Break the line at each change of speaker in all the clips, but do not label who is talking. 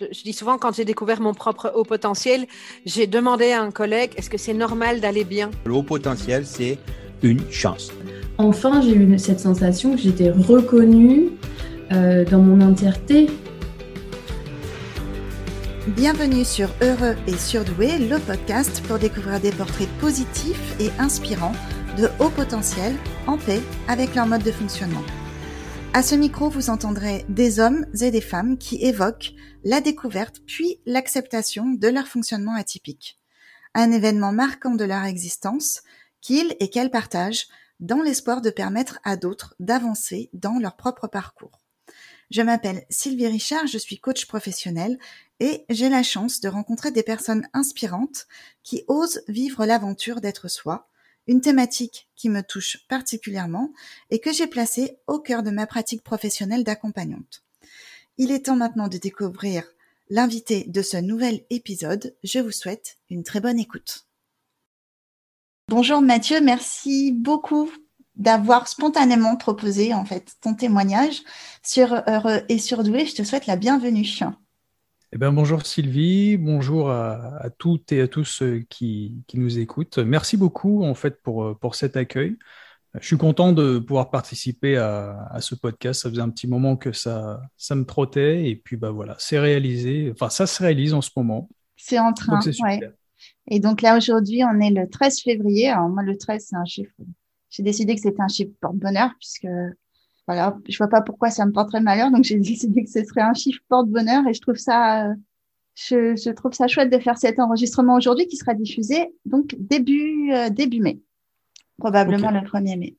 Je, dis souvent, quand j'ai découvert mon propre haut potentiel, j'ai demandé à un collègue, est-ce que c'est normal d'aller bien?
Le haut potentiel, c'est une chance.
Enfin, j'ai eu cette sensation que j'étais reconnue euh, dans mon entièreté.
Bienvenue sur Heureux et Surdoué, le podcast pour découvrir des portraits positifs et inspirants de haut potentiel en paix avec leur mode de fonctionnement. À ce micro, vous entendrez des hommes et des femmes qui évoquent la découverte puis l'acceptation de leur fonctionnement atypique. Un événement marquant de leur existence qu'ils et qu'elles partagent dans l'espoir de permettre à d'autres d'avancer dans leur propre parcours. Je m'appelle Sylvie Richard, je suis coach professionnel et j'ai la chance de rencontrer des personnes inspirantes qui osent vivre l'aventure d'être soi, une thématique qui me touche particulièrement et que j'ai placée au cœur de ma pratique professionnelle d'accompagnante. Il est temps maintenant de découvrir l'invité de ce nouvel épisode. Je vous souhaite une très bonne écoute. Bonjour Mathieu, merci beaucoup d'avoir spontanément proposé en fait ton témoignage sur Heureux et Surdoué. Je te souhaite la bienvenue.
Eh ben, bonjour Sylvie, bonjour à, toutes et à tous ceux qui, nous écoutent. Merci beaucoup en fait pour, pour cet accueil. Je suis content de pouvoir participer à, ce podcast. Ça faisait un petit moment que ça, ça me trottait et puis bah voilà, c'est réalisé. Enfin, ça se réalise en ce moment.
C'est en train. Ouais. Et donc là aujourd'hui, on est le 13 février. Alors moi, le 13, c'est un chiffre. J'ai décidé que c'était un chiffre porte-bonheur puisque voilà, je vois pas pourquoi ça me porterait malheur, donc j'ai décidé que ce serait un chiffre porte-bonheur et je trouve ça, euh, je, trouve ça chouette de faire cet enregistrement aujourd'hui qui sera diffusé donc début euh, début mai, probablement le 1er mai.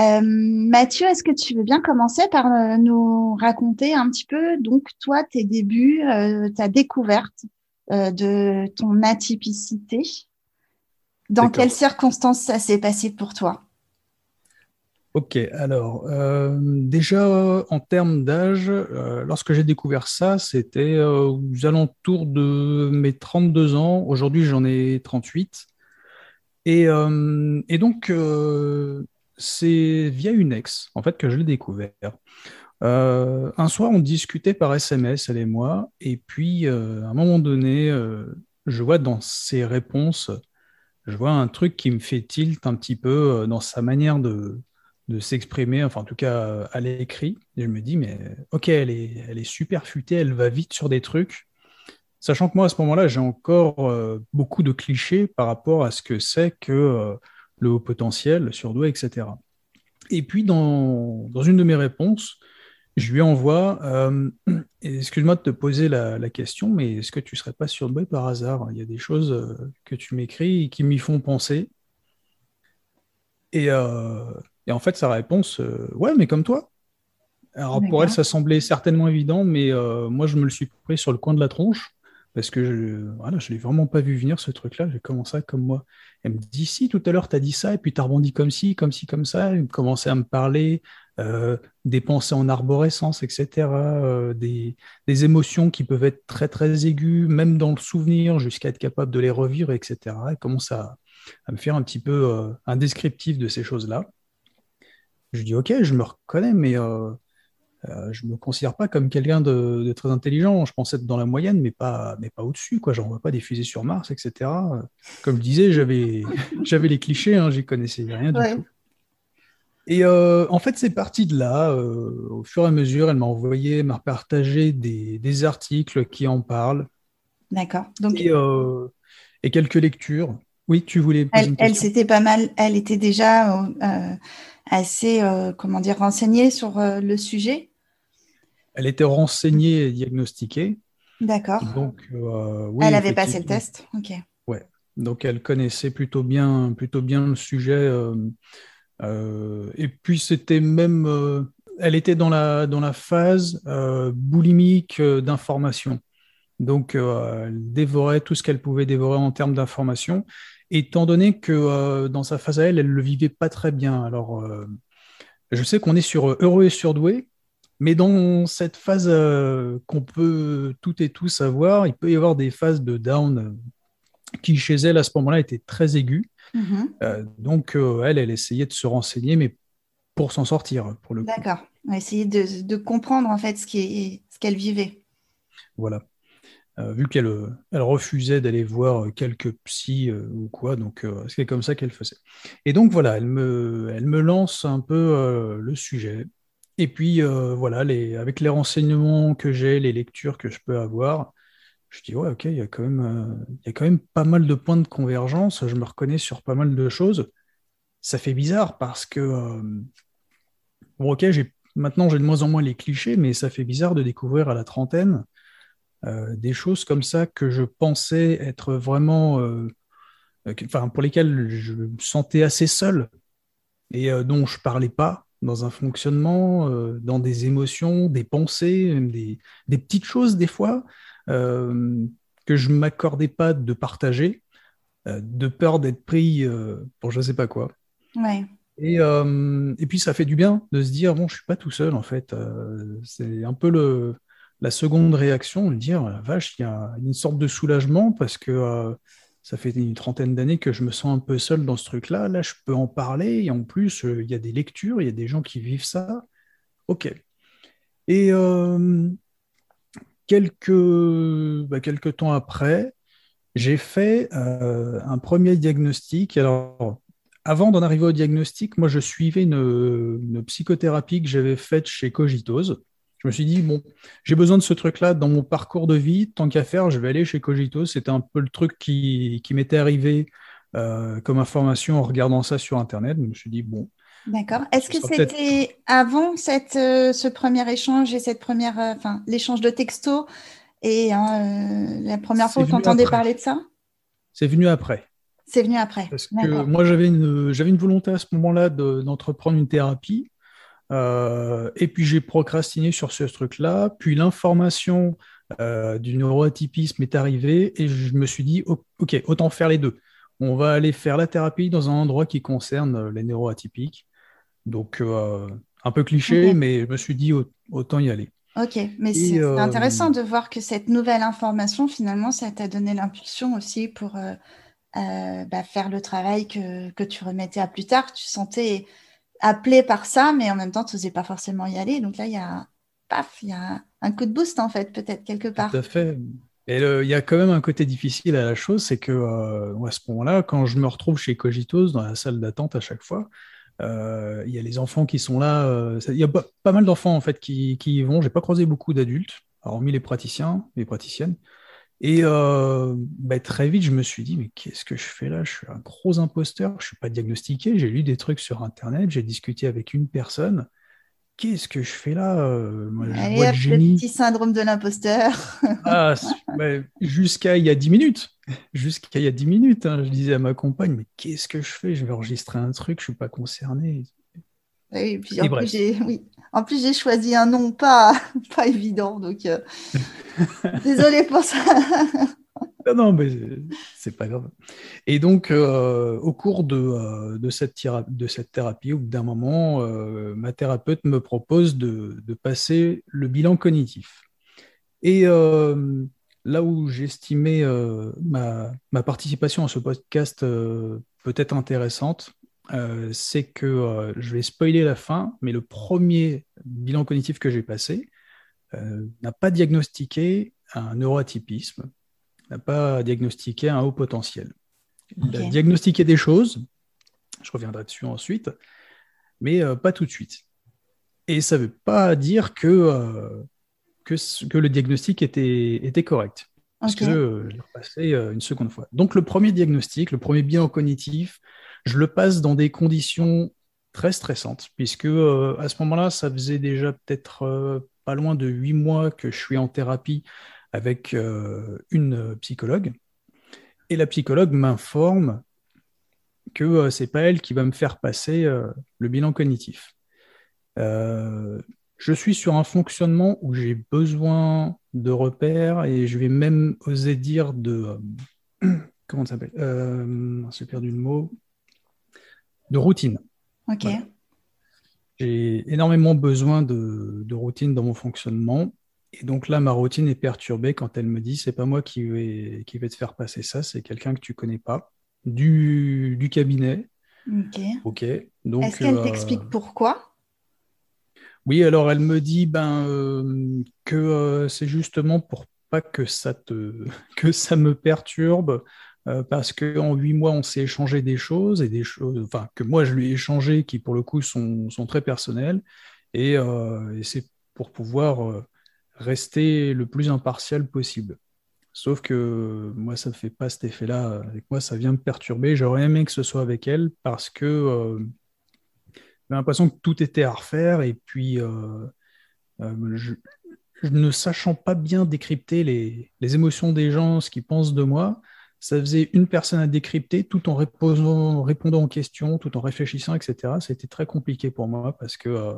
Euh, Mathieu, est-ce que tu veux bien commencer par nous raconter un petit peu donc toi tes débuts, ta découverte de ton atypicité? Dans quelles circonstances ça s'est passé pour toi?
Ok, alors euh, déjà en termes d'âge, euh, lorsque j'ai découvert ça, c'était euh, aux alentours de mes 32 ans. Aujourd'hui, j'en ai 38. Et, et donc, c'est via une ex, en fait, que je l'ai découvert. un soir, on discutait par SMS, elle et moi, et puis à un moment donné, je vois dans ses réponses, je vois un truc qui me fait tilt un petit peu dans sa manière de de s'exprimer, enfin en tout cas à l'écrit. Et je me dis, mais ok, elle est, elle super futée, elle va vite sur des trucs. Sachant que moi, à ce moment-là, j'ai encore euh, beaucoup de clichés par rapport à ce que c'est que euh, le haut potentiel, le surdoué, etc. Et puis, dans, une de mes réponses, je lui envoie, euh, excuse-moi de te poser la, la question, mais est-ce que tu ne serais pas surdoué par hasard? Il y a des choses que tu m'écris qui m'y font penser. Et, et en fait, sa réponse, euh, ouais, mais comme toi. Alors pour elle, ça semblait certainement évident, mais euh, moi, je me le suis pris sur le coin de la tronche parce que je voilà, je l'ai vraiment pas vu venir ce truc-là. J'ai commencé comme moi. Elle me dit si tout à l'heure tu as dit ça et puis tu as rebondi comme ci, comme ci, comme ça. Elle commençait à me parler euh, des pensées en arborescence, etc. des, des, émotions qui peuvent être très très aiguës, même dans le souvenir, jusqu'à être capable de les revivre, etc. Elle commence à, à me faire un petit peu un descriptif de ces choses-là. Je dis, ok, je me reconnais, mais euh, euh, je ne me considère pas comme quelqu'un de, très intelligent. Je pense être dans la moyenne, mais pas, mais pas au-dessus. Je n'envoie pas des fusées sur Mars, etc. Comme je disais, j'avais, j'avais les clichés, hein, j'y connaissais rien du tout. Et euh, en fait, c'est parti de là. au fur et à mesure, elle m'a envoyé, m'a partagé des, des, articles qui en parlent.
D'accord.
Donc... Et, quelques lectures. Oui, tu voulais.
Elle, elle c'était pas mal. Elle était déjà assez, euh, comment dire, renseignée sur euh, le sujet
Elle était renseignée et diagnostiquée.
D'accord.
Donc,
euh, elle avait passé le test. Ok.
Ouais. Donc, elle connaissait plutôt bien, plutôt bien le sujet. et puis, c'était même, elle était dans la, dans la phase boulimique d'information. Donc, elle dévorait tout ce qu'elle pouvait dévorer en termes d'information étant donné que euh, dans sa phase à elle, elle ne le vivait pas très bien. Alors, euh, je sais qu'on est sur euh, heureux et surdoué, mais dans cette phase qu'on peut toutes et tous avoir, il peut y avoir des phases de down qui, chez elle, à ce moment-là, étaient très aiguës. Mm-hmm. donc, elle, elle essayait de se renseigner, mais pour s'en sortir, pour le
D'accord. Essayer de, de, comprendre, en fait, ce qu'elle ce qu'elle vivait.
Voilà. Vu qu'elle elle refusait d'aller voir quelques psys ou quoi, donc c'est comme ça qu'elle faisait. Et donc voilà, elle me, elle me lance un peu le sujet. Et puis voilà, les, avec les renseignements que j'ai, les lectures que je peux avoir, je dis ouais, ok, il y a quand même, y a quand même pas mal de points de convergence. Je me reconnais sur pas mal de choses. Ça fait bizarre parce que bon, ok, maintenant j'ai de moins en moins les clichés, mais ça fait bizarre de découvrir à la trentaine euh, des choses comme ça que je pensais être vraiment, euh, euh, enfin pour lesquelles je me sentais assez seul et dont je parlais pas dans un fonctionnement, dans des émotions, des pensées, des, des petites choses des fois que je m'accordais pas de partager, de peur d'être pris pour je sais pas quoi.
Ouais.
Et, euh, et, puis ça fait du bien de se dire bon, je suis pas tout seul en fait. Euh, c'est un peu le, la seconde réaction, de dire vache, il y a une sorte de soulagement parce que euh, ça fait une trentaine d'années que je me sens un peu seul dans ce truc-là. Là, je peux en parler et en plus, il y a des lectures, il y a des gens qui vivent ça. Ok. Et quelques, bah, quelques temps après, j'ai fait un premier diagnostic. Alors, avant d'en arriver au diagnostic, moi, je suivais une, psychothérapie que j'avais faite chez Cogitose. Je me suis dit, bon, j'ai besoin de ce truc-là dans mon parcours de vie. Tant qu'à faire, je vais aller chez Cogitose. C'était un peu le truc qui, m'était arrivé euh, comme information en regardant ça sur Internet. Je me suis dit, bon.
D'accord. Est-ce que c'était avant cette, euh, ce premier échange et cette première, euh, enfin, l'échange de textos et la première fois où tu entendais parler de ça?
C'est venu après.
C'est venu après.
Parce que moi, j'avais une, j'avais une volonté à ce moment-là d'entreprendre une thérapie. Euh, et puis j'ai procrastiné sur ce truc-là. Puis l'information euh, du neuroatypisme est arrivée et je me suis dit, ok, autant faire les deux. On va aller faire la thérapie dans un endroit qui concerne les neuroatypiques. Donc euh, un peu cliché, mais je me suis dit, autant y aller.
Ok, mais c'est intéressant de voir que cette nouvelle information, finalement, ça t'a donné l'impulsion aussi pour euh, bah, faire le travail que, que, tu remettais à plus tard. Tu sentais appelé par ça, mais en même temps, tu n'osais pas forcément y aller. Donc là, il y a, paf, il y a un coup de boost, en fait, peut-être, quelque part.
Tout à fait. Et il y a quand même un côté difficile à la chose, c'est que euh, à ce moment-là, quand je me retrouve chez Cogitos dans la salle d'attente à chaque fois, euh, il y a les enfants qui sont là. Il y a pas, mal d'enfants en fait qui, qui y vont. J'ai pas croisé beaucoup d'adultes, hormis les praticiens, les praticiennes. Et euh, bah, très vite, je me suis dit, mais qu'est-ce que je fais là? Je suis un gros imposteur, je ne suis pas diagnostiqué, j'ai lu des trucs sur Internet, j'ai discuté avec une personne. Qu'est-ce que je fais là?
Euh, le, petit syndrome de l'imposteur.
ah, jusqu'à il y a 10 minutes. Jusqu'à il y a 10 minutes, hein, je disais à ma compagne, mais qu'est-ce que je fais? Je vais enregistrer un truc, je ne suis pas concerné.
Oui, puis en, plus, j'ai, oui. En plus, j'ai choisi un nom pas, pas évident, donc euh, désolé pour ça.
non, non, mais c'est pas grave. Et donc, euh, au cours de, euh, de, cette de cette thérapie, au bout d'un moment, ma thérapeute me propose de, de, passer le bilan cognitif. Et là où j'estimais ma, ma, participation à ce podcast peut-être intéressante, euh, c'est que euh, je vais spoiler la fin, mais le premier bilan cognitif que j'ai passé euh, n'a pas diagnostiqué un neuroatypisme, n'a pas diagnostiqué un haut potentiel. Il a diagnostiqué des choses, je reviendrai dessus ensuite, mais pas tout de suite. Et ça ne veut pas dire que, que, que, le diagnostic était, était correct. Parce que je l'ai repassé une seconde fois. Donc le premier diagnostic, le premier bilan cognitif, je le passe dans des conditions très stressantes, puisque euh, à ce moment-là, ça faisait déjà peut-être euh, pas loin de huit mois que je suis en thérapie avec euh, une psychologue. Et la psychologue m'informe que c'est pas elle qui va me faire passer le bilan cognitif. je suis sur un fonctionnement où j'ai besoin de repères et je vais même oser dire de comment ça s'appelle? J'ai perdu le mot de routine.
Ok.
J'ai énormément besoin de, routine dans mon fonctionnement. Et donc là, ma routine est perturbée quand elle me dit c'est pas moi qui vais, qui vais te faire passer ça, c'est quelqu'un que tu connais pas, du, du cabinet.
Ok. Donc, Est-ce qu'elle euh, t'explique pourquoi?
Oui, alors elle me dit ben, euh, que euh, c'est justement pour pas que ça, te, que ça me perturbe, euh, parce qu'en huit mois, on s'est échangé des choses, et des choses, enfin, que moi je lui ai échangé qui pour le coup sont, sont très personnelles, et, et c'est pour pouvoir rester le plus impartial possible. Sauf que moi, ça ne fait pas cet effet-là. Avec moi, ça vient me perturber. J'aurais aimé que ce soit avec elle parce que j'ai l'impression que tout était à refaire et puis euh, euh, je, ne sachant pas bien décrypter les, émotions des gens, ce qu'ils pensent de moi, ça faisait une personne à décrypter tout en répondant, répondant aux questions, tout en réfléchissant, etc. C'était très compliqué pour moi parce que euh,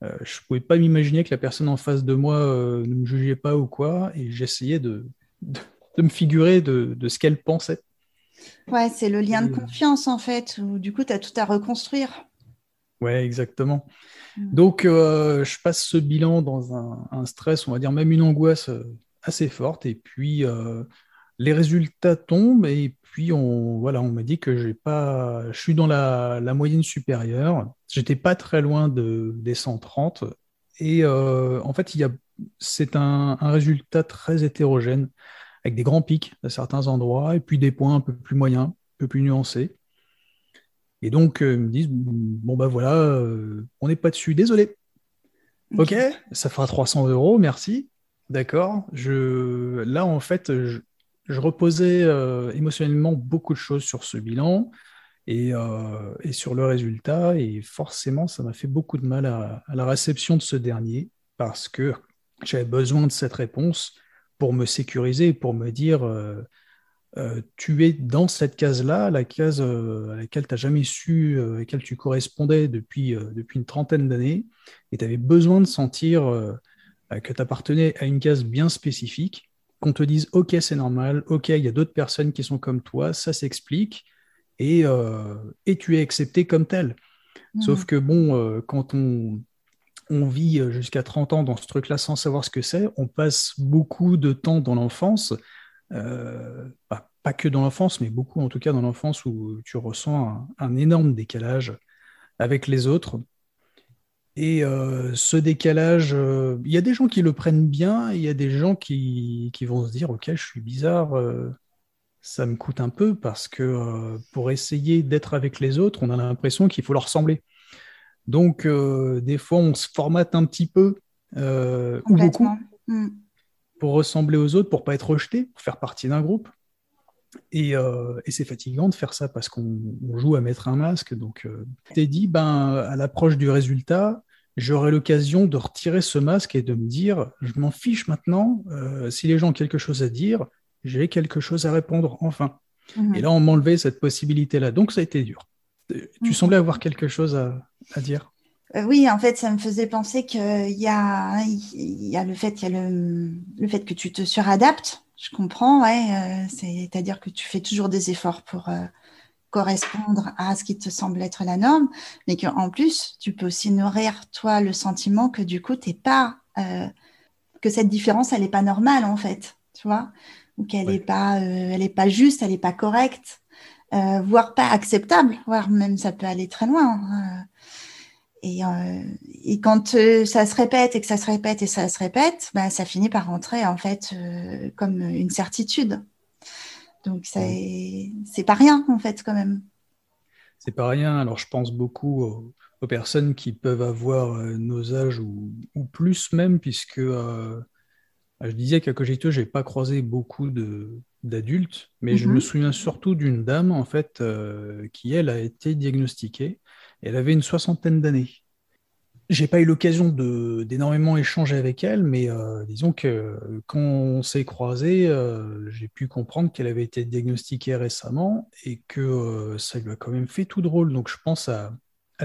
je ne pouvais pas m'imaginer que la personne en face de moi ne me jugeait pas ou quoi, et j'essayais de, de, me figurer de, de ce qu'elle pensait.
Ouais, c'est le lien de confiance en fait, où du coup, tu as tout à reconstruire.
Ouais, exactement. Mm. Donc, euh, je passe ce bilan dans un, stress, on va dire même une angoisse euh, assez forte. Et puis, euh, les résultats tombent. Et puis, on, voilà, on m'a dit que j'ai pas, je suis dans la, moyenne supérieure. J'étais pas très loin de, des 130. Et en fait, il y a, c'est un, un, résultat très hétérogène, avec des grands pics à certains endroits, et puis des points un peu plus moyens, un peu plus nuancés. Et donc, euh, ils me disent, bon, ben voilà, euh, on n'est pas dessus, désolé. Ok, ça fera 300 euros, merci. D'accord. Je... Là, en fait, je, reposais euh, émotionnellement beaucoup de choses sur ce bilan et, et, sur le résultat. Et forcément, ça m'a fait beaucoup de mal à, la réception de ce dernier parce que j'avais besoin de cette réponse pour me sécuriser, pour me dire euh, tu es dans cette case-là, la case euh, à laquelle tu n'as jamais su, euh, à laquelle tu correspondais depuis, depuis une trentaine d'années, et tu avais besoin de sentir que tu appartenais à une case bien spécifique, qu'on te dise OK, c'est normal, OK, il y a d'autres personnes qui sont comme toi, ça s'explique, et, et tu es accepté comme tel. Mmh. Sauf que bon, quand on, on vit jusqu'à 30 ans dans ce truc-là sans savoir ce que c'est, on passe beaucoup de temps dans l'enfance euh, pas, que dans l'enfance, mais beaucoup en tout cas dans l'enfance où tu ressens un, énorme décalage avec les autres. Et euh, ce décalage, euh, il y a des gens qui le prennent bien, il y a des gens qui, vont se dire, ok, je suis bizarre, ça me coûte un peu parce que pour essayer d'être avec les autres, on a l'impression qu'il faut leur ressembler. Donc, des fois, on se formate un petit peu, ou beaucoup. Mm pour ressembler aux autres, pour pas être rejeté, pour faire partie d'un groupe. Euh, et, c'est fatigant de faire ça parce qu'on joue à mettre un masque. Donc, euh, t'es dit, ben, à l'approche du résultat, j'aurai l'occasion de retirer ce masque et de me dire, je m'en fiche maintenant. Euh, si les gens ont quelque chose à dire, j'ai quelque chose à répondre enfin. Mhm. Et là, on m'enlevait cette possibilité-là. Donc, ça a été dur. Tu mhm. semblais avoir quelque chose à dire
euh, oui, en fait, ça me faisait penser qu'il y a, y a le fait, y a le, le fait que tu te suradaptes. Je comprends, ouais. Euh, c'est-à-dire que tu fais toujours des efforts pour euh, correspondre à ce qui te semble être la norme, mais qu'en plus, tu peux aussi nourrir toi le sentiment que du coup, t'es pas, que cette différence, elle n'est pas normale en fait, tu vois, ou qu'elle n'est pas, elle est pas juste, elle n'est pas correcte, voire pas acceptable, voire même ça peut aller très loin. Hein. Et, euh, et quand euh, ça se répète et que ça se répète et ça se répète, bah, ça finit par rentrer en fait euh, comme une certitude. Donc c'est pas rien en fait quand même.
C'est pas rien. Alors je pense beaucoup aux, personnes qui peuvent avoir nos âges ou, plus même, puisque je disais qu'à Cogito, j'ai pas croisé beaucoup d'adultes, mais je me mhm. souviens surtout d'une dame en fait qui elle a été diagnostiquée elle avait une soixantaine d'années. J'ai pas eu l'occasion d'énormément échanger avec elle, mais euh, disons que quand on s'est croisés, euh, j'ai pu comprendre qu'elle avait été diagnostiquée récemment et que euh, ça lui a quand même fait tout drôle. Donc je pense à,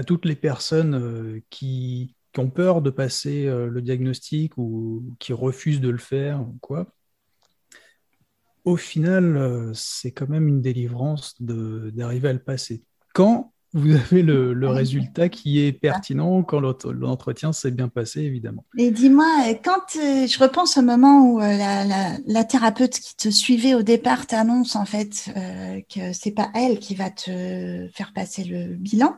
toutes les personnes qui, ont peur de passer le diagnostic ou qui refusent de le faire ou quoi. Au final, c'est quand même une délivrance d'arriver à le passer. Quand vous avez le, résultat qui est pertinent quand l'entretien s'est bien passé, évidemment.
Et dis-moi, quand euh, je repense au moment où euh, la, thérapeute qui te suivait au départ t'annonce en fait euh, que c'est pas elle qui va te faire passer le bilan,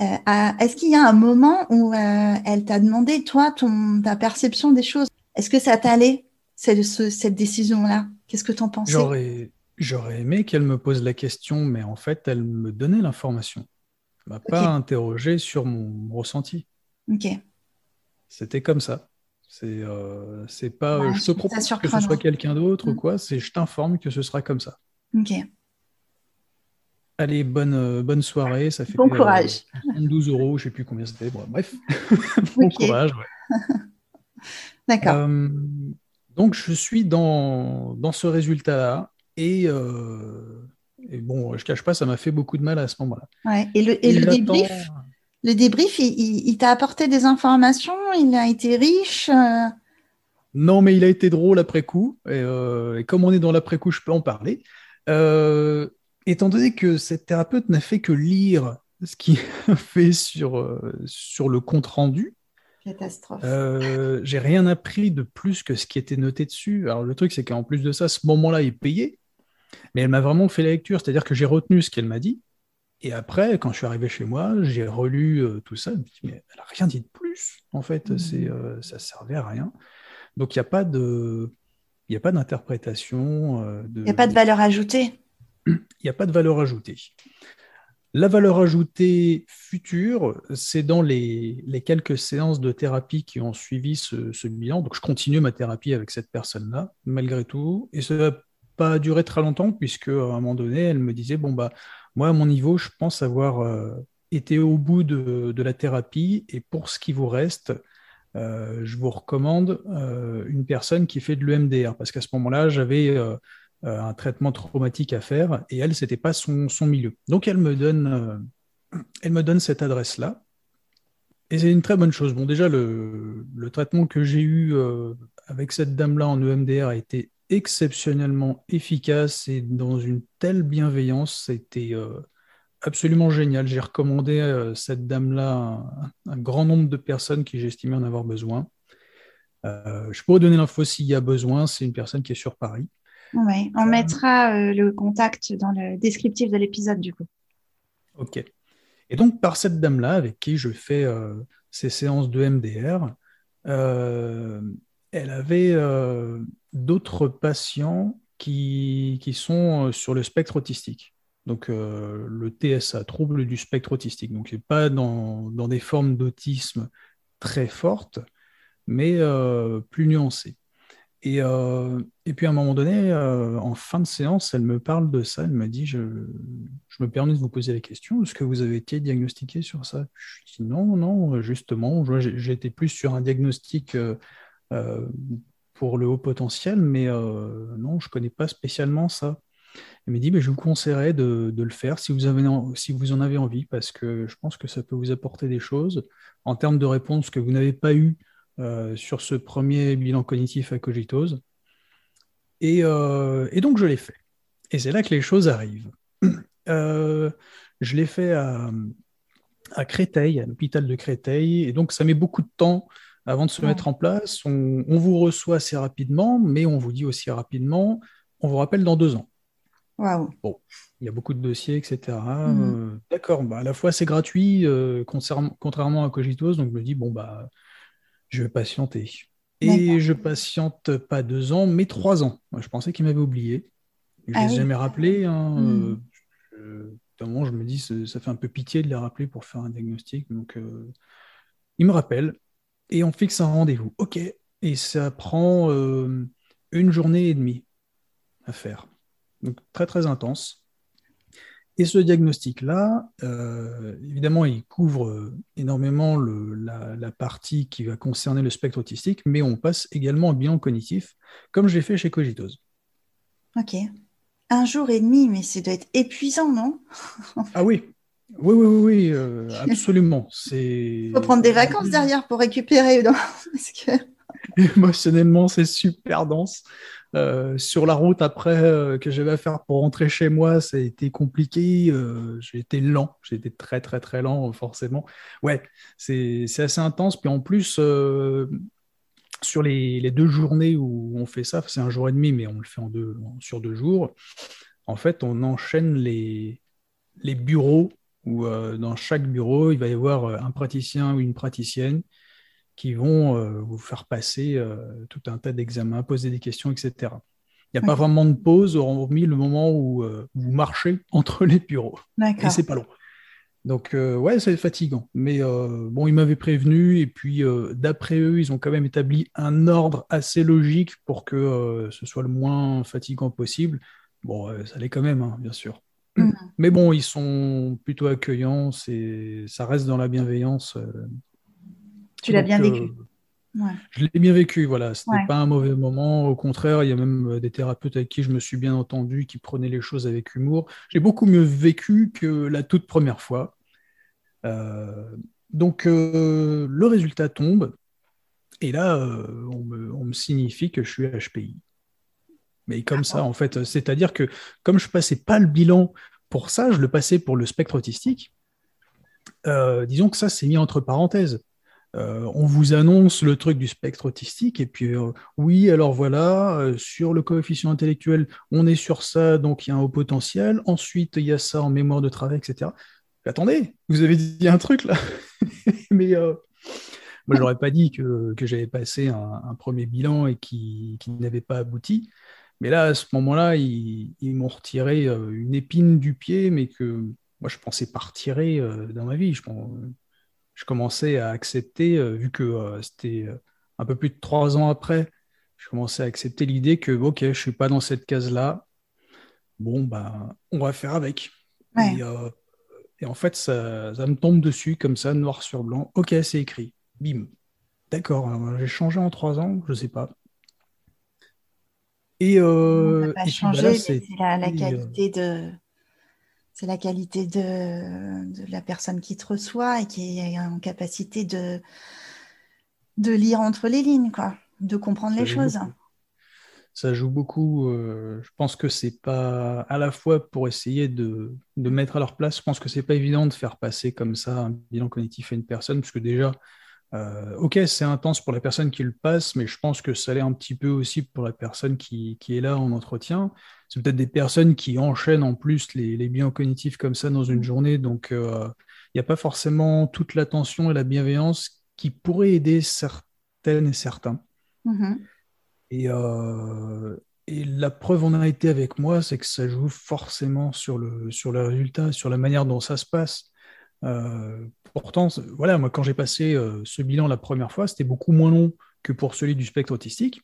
Est-ce qu'il y a un moment où elle t'a demandé, toi, ton, ta perception des choses? Est-ce que ça t'allait, cette, cette décision-là? Qu'est-ce que tu en pensais
J'aurais aimé qu'elle me pose la question, mais en fait, elle me donnait l'information. Elle m'a pas interrogé sur mon ressenti.
Ok.
C'était comme ça. C'est euh, pas. je te propose que ce soit quelqu'un d'autre ou mm. quoi. C'est je t'informe que ce sera comme ça.
Ok.
Allez, bonne, euh, bonne soirée. Ça fait
bon courage.
12 euros, je sais plus combien c'était. bref, bon courage.
D'accord.
Euh, donc, je suis dans, dans ce résultat-là. Et, et, bon, je cache pas, ça m'a fait beaucoup de mal à ce moment-là.
Ouais. Et le, et le débrief le débrief, il, t'a apporté des informations Il a été riche euh?
Non, mais il a été drôle après coup. Euh, et, comme on est dans l'après coup, je peux en parler. Euh, étant donné que cette thérapeute n'a fait que lire ce qu'il fait sur, sur le compte rendu,
Catastrophe.
j'ai rien appris de plus que ce qui était noté dessus. Alors le truc, c'est qu'en plus de ça, ce moment-là est payé, mais elle m'a vraiment fait la lecture, c'est-à-dire que j'ai retenu ce qu'elle m'a dit, et après, quand je suis arrivé chez moi, j'ai relu euh, tout ça, mais elle n'a rien dit de plus, en fait, mmh. c'est, euh, ça servait à rien. Donc il n'y a pas de... Il a pas d'interprétation.
Euh, il n'y a pas de valeur ajoutée.
Il n'y a pas de valeur ajoutée. La valeur ajoutée future, c'est dans les, les, quelques séances de thérapie qui ont suivi ce, ce bilan. Donc, je continue ma thérapie avec cette personne-là, malgré tout. Et ça pas duré très longtemps, puisque à un moment donné, elle me disait Bon, bah, moi, à mon niveau, je pense avoir euh, été au bout de, la thérapie et pour ce qui vous reste, euh, je vous recommande euh, une personne qui fait de l'EMDR parce qu'à ce moment-là, j'avais un traitement traumatique à faire et elle, c'était pas son, milieu. Donc, elle me donne, elle me donne cette adresse-là. Et c'est une très bonne chose. Bon, déjà, le, le traitement que j'ai eu avec cette dame-là en EMDR a été exceptionnellement efficace et dans une telle bienveillance. C'était euh, absolument génial. J'ai recommandé euh, cette dame-là à un, grand nombre de personnes qui j'estimais en avoir besoin. Euh, je pourrais donner l'info s'il y a besoin. C'est une personne qui est sur Paris.
Oui, on mettra le contact dans le descriptif de l'épisode du coup.
Ok. Et donc par cette dame-là avec qui je fais ces séances de MDR, elle avait d'autres patients qui, qui, sont euh, sur le spectre autistique. Donc euh, le TSA, trouble du spectre autistique. Donc pas dans, dans, des formes d'autisme très fortes, mais euh, plus nuancées. Et, et, puis à un moment donné, en fin de séance, elle me parle de ça. Elle me dit je, je, me permets de vous poser la question est-ce que vous avez été diagnostiqué sur ça? Je dis non, non, justement. J'étais plus sur un diagnostic pour le haut potentiel, mais euh, non, je ne connais pas spécialement ça. Elle m'a dit, je vous conseillerais de, le faire si vous, avez, si vous en avez envie, parce que je pense que ça peut vous apporter des choses en termes de réponses que vous n'avez pas eues euh, sur ce premier bilan cognitif à cogitose. Et, euh, et donc, je l'ai fait. Et c'est là que les choses arrivent. je l'ai fait à, à Créteil, à l'hôpital de Créteil, et donc ça met beaucoup de temps avant de se mettre en place. On, vous reçoit assez rapidement, mais on vous dit aussi rapidement, on vous rappelle dans deux ans.
Wow.
Bon, il y a beaucoup de dossiers, etc. Mm. Euh, d'accord, bah, à la fois c'est gratuit, euh, contrairement à Cogitos, donc je me dis, bon, bah, je vais patienter. Et je patiente pas deux ans, mais trois ans. je pensais qu'il m'avait oublié. Je ne ah jamais rappelé. Hein, mm. euh, je me dis, ça fait un peu pitié de les rappeler pour faire un diagnostic. Donc, il me rappelle et on fixe un rendez-vous. OK. Et ça prend euh, une journée et demie à faire. Donc très très intense. Et ce diagnostic-là, euh, évidemment, il couvre euh, énormément la, partie qui va concerner le spectre autistique, mais on passe également au bilan cognitif, comme j'ai fait chez Cogitose.
Ok. Un jour et demi, mais ça doit être épuisant, non?
Ah oui, oui, oui, oui, oui euh, absolument. Il
faut prendre des vacances derrière pour récupérer.
Émotionnellement, c'est super dense. Euh, sur la route après euh, que j'avais à faire pour rentrer chez moi, ça a été compliqué. j'ai été lent, j'ai été très très très lent forcément. Ouais, c'est assez intense. Puis en plus, sur les, les, deux journées où on fait ça, c'est un jour et demi, mais on le fait en deux, sur deux jours. En fait, on enchaîne les, les bureaux où dans chaque bureau, il va y avoir un praticien ou une praticienne qui vont vous faire passer tout un tas d'examens, poser des questions, etc. Il n'y a pas vraiment de pause, hormis le moment où vous marchez entre les bureaux. Et c'est pas long. Donc, euh, ouais, c'est fatigant. Mais euh, bon, ils m'avaient prévenu, et puis euh, d'après eux, ils ont quand même établi un ordre assez logique pour que ce soit le moins fatigant possible. Bon, ça l'est quand même, hein, bien sûr. Mm. Mais bon, ils sont plutôt accueillants, ça reste dans la bienveillance.
tu l'as bien vécu
Je l'ai bien vécu, voilà. Ce n'était pas un mauvais moment. Au contraire, il y a même des thérapeutes avec qui je me suis bien entendu, qui prenaient les choses avec humour. J'ai beaucoup mieux vécu que la toute première fois. Euh, donc, euh, le résultat tombe. Et là, euh, on me, signifie que je suis HPI. Mais comme ça, en fait, c'est-à-dire que comme je passais pas le bilan pour ça, je le passais pour le spectre autistique. disons que ça, c'est mis entre parenthèses. on vous annonce le truc du spectre autistique, et puis oui, alors voilà, sur le coefficient intellectuel, on est sur ça, donc il y a un haut potentiel. Ensuite, il y a ça en mémoire de travail, etc. Attendez, vous avez dit un truc là. Mais moi, je n'aurais pas dit que, j'avais passé un, premier bilan et qui, n'avait pas abouti. Mais là, à ce moment-là, ils, m'ont retiré une épine du pied, mais que moi, je pensais pas retirer dans ma vie. Je, je commençais à accepter, vu que c'était un peu plus de trois ans après, je commençais à accepter l'idée que, ok, je suis pas dans cette case-là. Bon, ben, on va faire avec. Et, en fait, ça, me tombe dessus comme ça, noir sur blanc. Ok, c'est écrit. Bim. D'accord, j'ai changé en trois ans, je sais pas.
Et, euh, pas changé, c'est la, euh, qualité de c'est la qualité de, la personne qui te reçoit et qui est en capacité de, de lire entre les lignes, quoi, de comprendre les choses.
Ça joue beaucoup. Euh, je pense que c'est pas à la fois pour essayer de, de, mettre à leur place. Je pense que c'est pas évident de faire passer comme ça un bilan cognitif à une personne, parce que déjà, euh, ok, c'est intense pour la personne qui le passe, mais je pense que ça l'est un petit peu aussi pour la personne qui, qui est là en entretien. C'est peut-être des personnes qui enchaînent en plus les, les bilans cognitifs comme ça dans une journée, donc euh, il n'y a pas forcément toute l'attention et la bienveillance qui pourraient aider certaines et certains. Mm-hmm. Et, euh, et, la preuve en a été avec moi, c'est que ça joue forcément sur le, sur le résultat, sur la manière dont ça se passe. Euh, pourtant, voilà, moi, quand j'ai passé euh, ce bilan la première fois, c'était beaucoup moins long que pour celui du spectre autistique.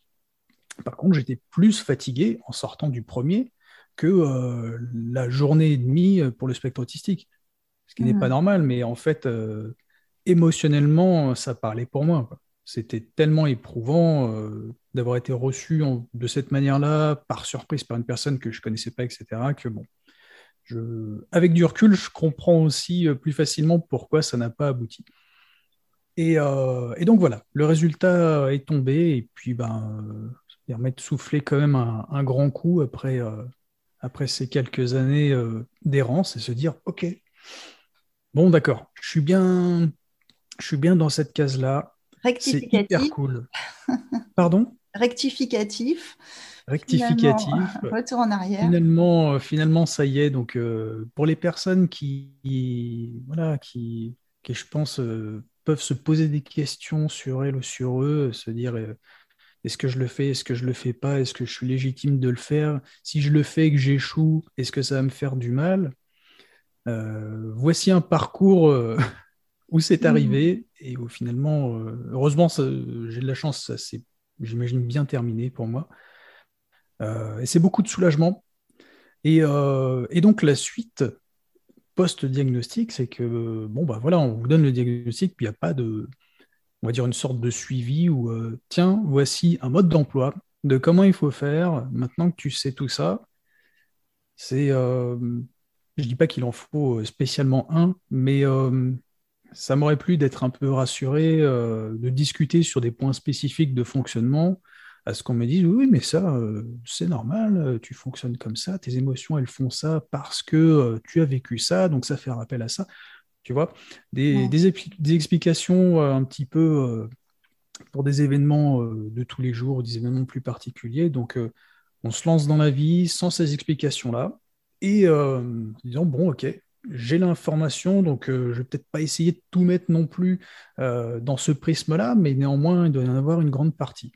Par contre, j'étais plus fatigué en sortant du premier que la journée et demie pour le spectre autistique. Ce qui n'est pas mmh. normal, mais en fait, émotionnellement, ça parlait pour moi. C'était tellement éprouvant d'avoir été reçu de cette manière-là, par surprise, par une personne que je ne connaissais pas, etc., que bon, je, avec du recul, je comprends aussi plus facilement pourquoi ça n'a pas abouti. Et, et, donc voilà, le résultat est tombé, et puis ben, ça permet de souffler quand même un, grand coup après, après ces quelques années d'errance et se dire, ok, bon d'accord, je suis bien, je suis bien dans cette case-là, c'est hyper cool. Pardon?
Rectificatif.
Rectificatif.
retour en arrière.
Finalement, euh, finalement, ça y est. Donc, euh, pour les personnes qui, voilà, qui, qui je pense, euh, peuvent se poser des questions sur elles ou sur eux, se dire est-ce que je le fais, est-ce que je le fais pas, est-ce que je suis légitime de le faire? Si je le fais et que j'échoue, est-ce que ça va me faire du mal? Voici un parcours où c'est mmh. arrivé et où finalement, euh, heureusement, j'ai de la chance, ça c'est, j'imagine, bien terminé pour moi. Euh, et c'est beaucoup de soulagement. Et, euh, et donc la suite post-diagnostic, c'est que, bon, bah voilà, on vous donne le diagnostic, puis il n'y a pas de, on va dire, une sorte de suivi où, tiens, voici un mode d'emploi de comment il faut faire, maintenant que tu sais tout ça. C'est, je ne dis pas qu'il en faut spécialement un, mais ça m'aurait plu d'être un peu rassuré, euh, de discuter sur des points spécifiques de fonctionnement, à ce qu'on me dise oui, mais ça, euh, c'est normal, euh, tu fonctionnes comme ça, tes émotions, elles font ça parce que tu as vécu ça, donc ça fait rappel à ça. Tu vois, des, des, explications un petit peu pour des événements de tous les jours, des événements plus particuliers. Donc, on se lance dans la vie sans ces explications-là et disons, bon, ok, j'ai l'information, donc je je vais peut-être pas essayer de tout mettre non plus dans ce prisme-là, mais néanmoins, il doit y en avoir une grande partie.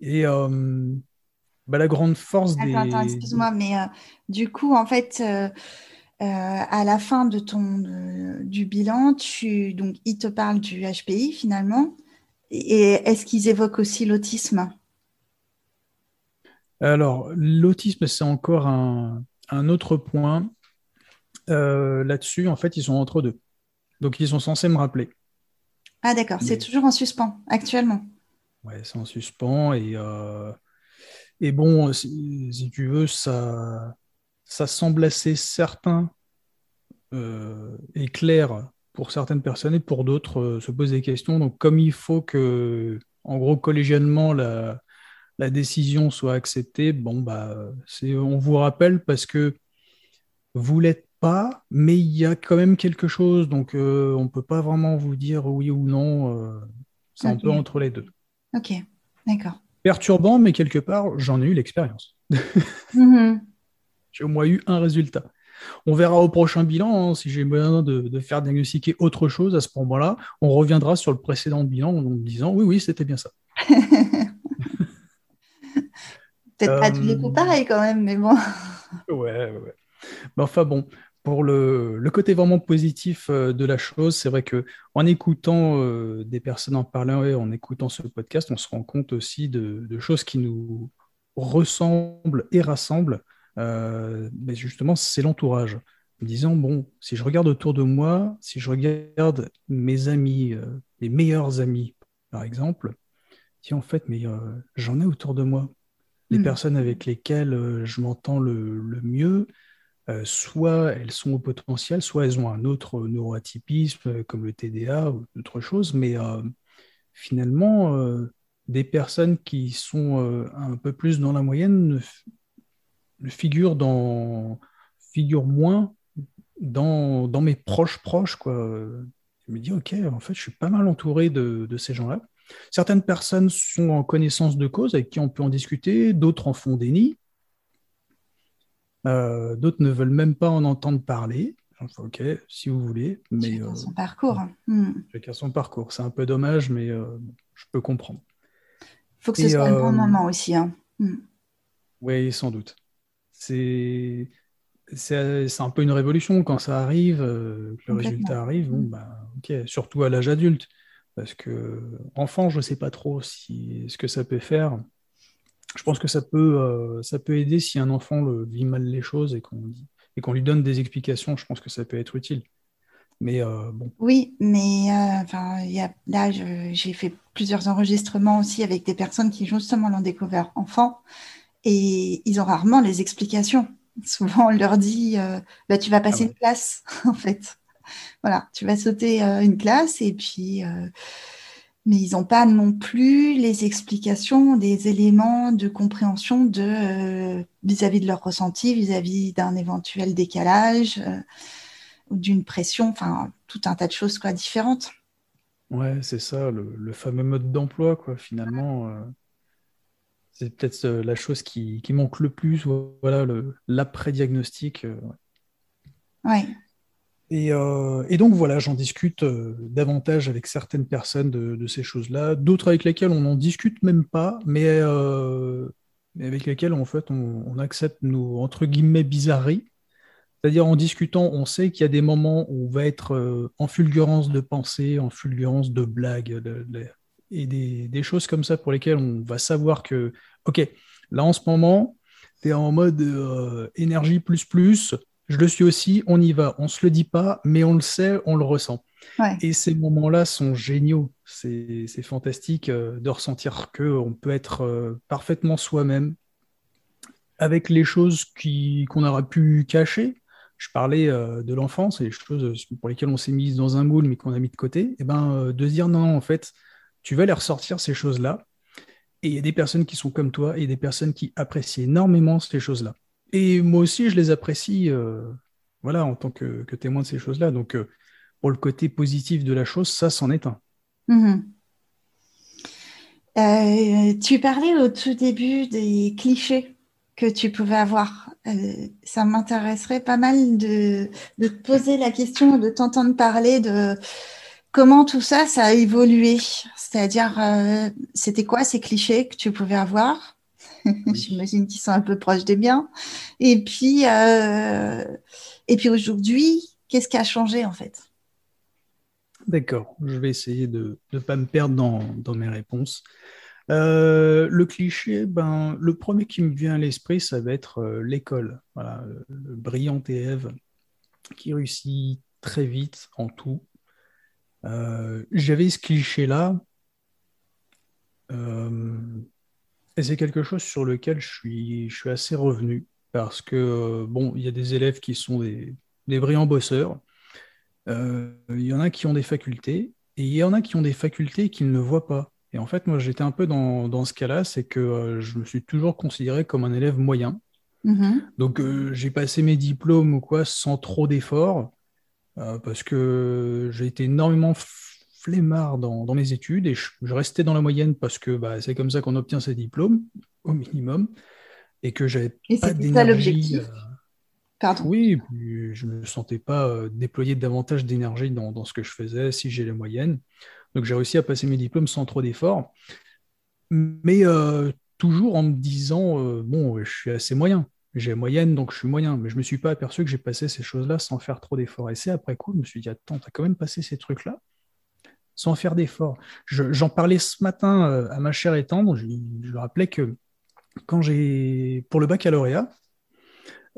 Et bah, la grande force des...
Attends, excuse-moi, mais du coup, en fait, à la fin de ton, du bilan, tu, donc, ils te parlent du HPI finalement. Et est-ce qu'ils évoquent aussi l'autisme?
Alors, l'autisme, c'est encore un, autre point. Euh, là-dessus, en fait, ils sont entre deux. Donc, ils sont censés me rappeler.
Ah, d'accord. C'est toujours en suspens, actuellement.
Ouais, c'est en suspens. Et, euh, et bon, si, tu veux, ça, ça semble assez certain euh, et clair pour certaines personnes et pour d'autres euh, se poser des questions. Donc, comme il faut que, en gros, collégialement, la, la décision soit acceptée, bon, bah, c'est, on vous rappelle parce que vous l'êtes pas, mais il y a quand même quelque chose. Donc, euh, on ne peut pas vraiment vous dire oui ou non. Euh, c'est un peu entre les deux.
Ok, d'accord.
Perturbant, mais quelque part, j'en ai eu l'expérience.
Mhm.
J'ai au moins eu un résultat. On verra au prochain bilan hein, si j'ai besoin de, faire diagnostiquer autre chose à ce moment-là. On reviendra sur le précédent bilan en disant oui, oui, c'était bien ça.
Peut-être pas tous les coups euh, pareil quand même, mais bon.
ouais, ouais. Mais enfin bon, pour le, côté vraiment positif euh, de la chose, c'est vrai que en écoutant euh, des personnes en parler, en écoutant ce podcast, on se rend compte aussi de, de choses qui nous ressemblent et rassemblent euh, mais justement, c'est l'entourage. En disant, bon, si je regarde autour de moi, si je regarde mes amis, euh, mes meilleurs amis, par exemple, si en fait, mais j'en ai autour de moi. Les hmm. personnes avec lesquelles je m'entends le, mieux, soit elles sont au potentiel, soit elles ont un autre neuroatypisme comme le TDA ou autre chose, mais finalement, des personnes qui sont un peu plus dans la moyenne figure dans figure moins dans, mes proches proches. Je me dis ok en fait je suis pas mal entouré de, de ces gens-là. Certaines personnes sont en connaissance de cause avec qui on peut en discuter, d'autres en font déni, euh, d'autres ne veulent même pas en entendre parler. ok, si vous voulez. Mais,
chacun euh, son parcours. Hmm.
Chacun son parcours. C'est un peu dommage, mais euh, je peux comprendre.
Il faut que ce soit le bon moment aussi. Hein. Hmm.
Oui, sans doute c'est c'est un peu une révolution quand ça arrive, euh, que le résultat arrive. Bon, bah, ok, surtout à l'âge adulte, parce que enfant, je ne sais pas trop si ce que ça peut faire. Je pense que ça peut, euh, ça peut aider si un enfant le, vit mal les choses et qu'on et qu'on lui donne des explications. Je pense que ça peut être utile. Mais euh, bon.
Oui, mais enfin, y a, là, j'ai fait plusieurs enregistrements aussi avec des personnes qui justement l'ont découvert enfant et ils ont rarement les explications. Souvent, on leur dit euh, bah, Tu vas passer ah une classe, en fait. Voilà, tu vas sauter euh, une classe et puis. Euh, mais ils n'ont pas non plus les explications, des éléments de compréhension de vis-à-vis de leur ressenti, vis-à-vis d'un éventuel décalage ou d'une pression, enfin tout un tas de choses quoi différentes.
Ouais, c'est ça, le, fameux mode d'emploi quoi. Finalement, c'est peut-être euh, la chose qui, manque le plus, voilà, l'après-diagnostic. Euh,
ouais.
Euh, et, donc voilà, j'en discute davantage avec certaines personnes de, ces choses-là, d'autres avec lesquelles on n'en discute même pas, mais, avec lesquelles en fait on, accepte nos entre guillemets bizarreries. C'est-à-dire en discutant, on sait qu'il y a des moments où on va être en fulgurance de pensée, en fulgurance de blagues, et des, choses comme ça pour lesquelles on va savoir que, ok, là en ce moment, tu es en mode euh, énergie plus plus, je le suis aussi, on y va, on se le dit pas, mais on le sait, on le ressent. Et ces moments-là sont géniaux, c'est fantastique euh, de ressentir qu'on peut être euh, parfaitement soi-même avec les choses qu'on aurait pu cacher. Je parlais de l'enfance et les choses pour lesquelles on s'est mis dans un moule mais qu'on a mis de côté. Et eh ben, de se dire non, en fait, tu vas les ressortir, ces choses-là. Et il y a des personnes qui sont comme toi et des personnes qui apprécient énormément ces choses-là. Et moi aussi, je les apprécie euh, voilà, en tant que, témoin de ces choses-là. Donc, euh, pour le côté positif de la chose, ça, c'en est un.
Mhm. Euh, tu parlais au tout début des clichés que tu pouvais avoir ça m'intéresserait pas mal de, de, te poser la question, de t'entendre parler de comment tout ça, ça a évolué. C'est-à-dire, c'était quoi ces clichés que tu pouvais avoir? J'imagine qu'ils sont un peu proches des biens. Et puis, euh, et puis aujourd'hui, qu'est-ce qui a changé en fait?
D'accord, je vais essayer de ne pas me perdre dans, dans mes réponses. Euh, le cliché, ben, le premier qui me vient à l'esprit, ça va être euh, l'école. Voilà, le brillant élève qui réussit très vite en tout. J'avais ce cliché-là. Et c'est quelque chose sur lequel je suis, je suis assez revenu. Parce que, bon, il y a des élèves qui sont des, des brillants bosseurs. Il y en a qui ont des facultés. Et il y en a qui ont des facultés qu'ils ne voient pas. Et en fait, moi, j'étais un peu dans, dans ce cas-là, c'est que euh, je me suis toujours considéré comme un élève moyen. Mm-hmm. Donc, euh, j'ai passé mes diplômes ou quoi sans trop d'efforts, euh, parce que j'ai été énormément flemmard dans, dans mes études et je, restais dans la moyenne parce que bah, c'est comme ça qu'on obtient ses diplômes, au minimum, et que j'avais pas d'énergie. ça l'objectif?
Pardon.
Oui, je ne me sentais pas déployer davantage d'énergie dans, dans, ce que je faisais si j'ai les moyennes. Donc j'ai réussi à passer mes diplômes sans trop d'efforts, mais euh, toujours en me disant euh, bon, je suis assez moyen. J'ai moyenne, donc je suis moyen, mais je ne me suis pas aperçu que j'ai passé ces choses-là sans faire trop d'efforts. Et c'est après coup, je me suis dit attends, tu as quand même passé ces trucs-là? Sans faire d'efforts. J'en parlais ce matin euh, à ma chère et tendre, je, rappelais que quand j'ai pour le baccalauréat,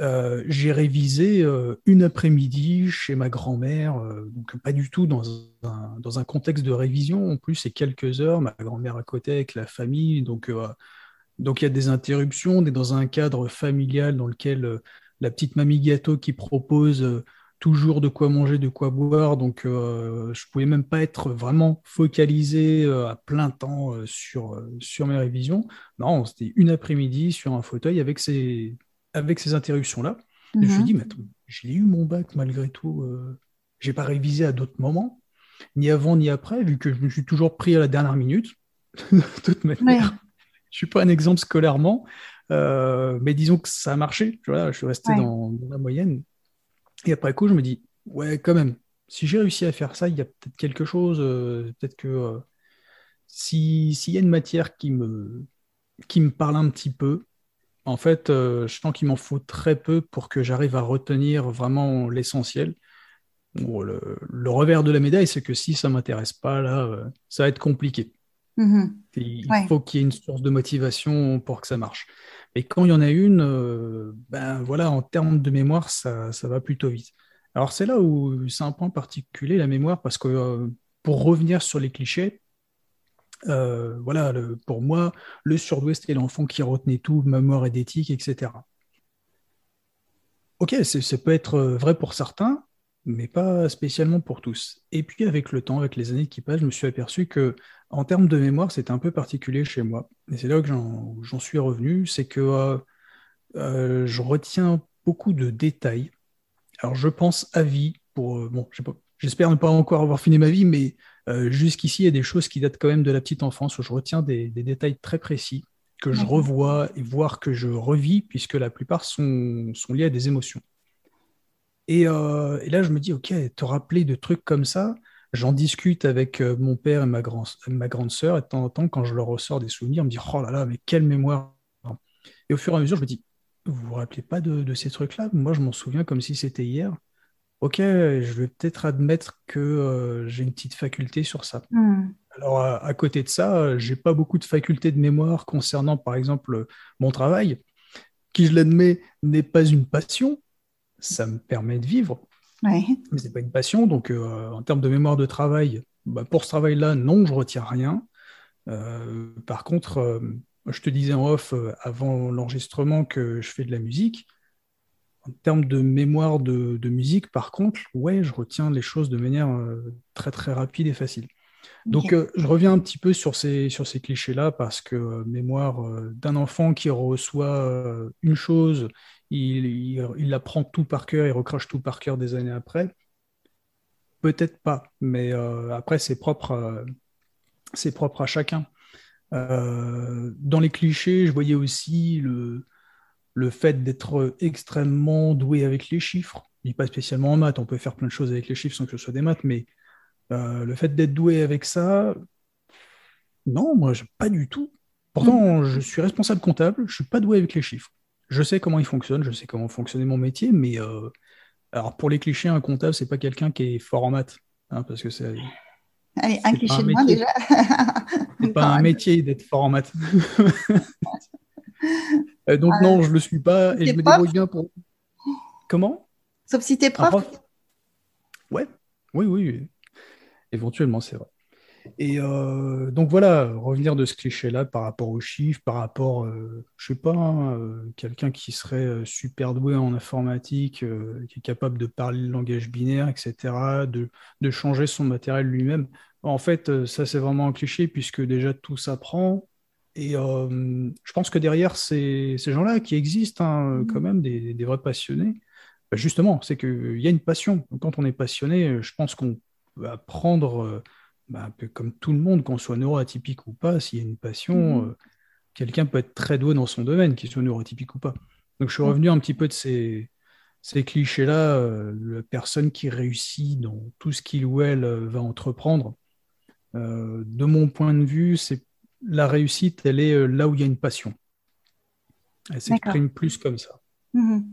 euh, j'ai révisé euh, une après-midi chez ma grand-mère, donc pas du tout dans un, dans un, contexte de révision. En plus, c'est quelques heures, ma grand-mère à côté avec la famille, donc donc il y a des interruptions. On est dans un cadre familial dans lequel la petite mamie gâteau qui propose toujours de quoi manger, de quoi boire, donc je pouvais même pas être vraiment focalisé à plein temps sur, sur mes révisions. Non, c'était une après-midi sur un fauteuil avec ses avec ces interruptions-là. Je me suis dit, mais attends, j'ai eu mon bac malgré tout. Euh, j'ai pas révisé à d'autres moments, ni avant ni après, vu que je me suis toujours pris à la dernière minute. de toute manière, je suis pas un exemple scolairement, euh, mais disons que ça a marché. Voilà, je suis resté dans, la moyenne. Et après coup, je me dis, ouais, quand même, si j'ai réussi à faire ça, il y a peut-être quelque chose. Euh, peut-être que euh, s'il y a une matière qui me, qui me parle un petit peu, en fait, euh, je sens qu'il m'en faut très peu pour que j'arrive à retenir vraiment l'essentiel. le, revers de la médaille, c'est que si ça ne m'intéresse pas, là, ça va être compliqué. Mm-hmm. Il faut qu'il y ait une source de motivation pour que ça marche. Et quand il y en a une, euh, ben voilà, en termes de mémoire, ça, ça va plutôt vite. Alors c'est là où c'est un point particulier, la mémoire, parce que pour revenir sur les clichés, euh, voilà, pour moi, le surdouest est l'enfant qui retenait tout, mémoire et d'éthique, etc. Ok, ça peut être euh, vrai pour certains, mais pas spécialement pour tous. Et puis avec le temps, avec les années qui passent, je me suis aperçu que en termes de mémoire, c'est un peu particulier chez moi. Et c'est là que j'en suis revenu, c'est que euh, je retiens beaucoup de détails. Alors je pense à vie pour bon, j'espère ne pas encore avoir fini ma vie, mais euh, jusqu'ici, il y a des choses qui datent quand même de la petite enfance où je retiens des, détails très précis que je revois et voire que je revis, puisque la plupart sont, sont liés à des émotions. Et, euh, et, là, je me dis, OK, te rappeler de trucs comme ça, j'en discute avec euh, mon père et ma, grand, ma grande sœur, et de temps en temps, quand je leur ressors des souvenirs, on me dit, oh là là, mais quelle mémoire Et au fur et à mesure, je me dis, vous vous rappelez pas de, de ces trucs-là? Moi, je m'en souviens comme si c'était hier ok, je vais peut-être admettre que euh, j'ai une petite faculté sur ça. Hmm. Alors, à, côté de ça, j'ai pas beaucoup de facultés de mémoire concernant, par exemple, mon travail, qui, je l'admets, n'est pas une passion. Ça me permet de vivre, mais mais n'est pas une passion. Donc, euh, en termes de mémoire de travail, bah, pour ce travail-là, non, je retiens rien. par contre, je te disais en off avant l'enregistrement que je fais de la musique. En termes de mémoire de, musique, par contre, ouais, je retiens les choses de manière euh, très très rapide et facile. Donc, euh, je reviens un petit peu sur ces, sur ces clichés-là parce que euh, mémoire d'un enfant qui reçoit une chose, il, il, apprend tout par cœur, il recrache tout par cœur des années après. Peut-être pas, mais après, c'est propre, c'est propre à chacun. dans les clichés, je voyais aussi le, le fait d'être extrêmement doué avec les chiffres, il pas spécialement en maths, on peut faire plein de choses avec les chiffres sans que ce soit des maths, mais euh, le fait d'être doué avec ça, non, moi, pas du tout. Pourtant, je suis responsable comptable, je suis pas doué avec les chiffres. Je sais comment ils fonctionnent, je sais comment fonctionner mon métier, mais euh, alors pour les clichés, un comptable, c'est pas quelqu'un qui est fort en maths, hein, parce que c'est.
Allez, un cliché de moi déjà.
c'est pas un métier d'être fort en maths. Euh, donc non, je le suis pas et je me débrouille bien pour. Comment?
Sauf si t'es prof? prof?
Ouais, oui, oui, éventuellement, c'est vrai. Et euh, donc voilà, revenir de ce cliché-là par rapport aux chiffres, par rapport, euh, je sais pas, hein, euh, quelqu'un qui serait super doué en informatique, qui est capable de parler le langage binaire, etc., de, de changer son matériel lui-même. En fait, ça c'est vraiment un cliché puisque déjà tout s'apprend. Et je pense que derrière ces, ces gens-là qui existent hein, quand mmh. même, des, des vrais passionnés, bah, justement, c'est qu'il y a une passion. quand on est passionné, je pense qu'on peut apprendre bah, un peu comme tout le monde, qu'on soit neuroatypique ou pas, s'il y a une passion, mhm. euh, quelqu'un peut être très doué dans son domaine, qu'il soit neuroatypique ou pas. Donc je suis revenu un petit peu de ces, ces clichés-là, euh, la personne qui réussit dans tout ce qu'il ou elle euh, va entreprendre. de mon point de vue, c'est la réussite, elle est là où il y a une passion. Elle s'exprime plus comme ça.
Mhm.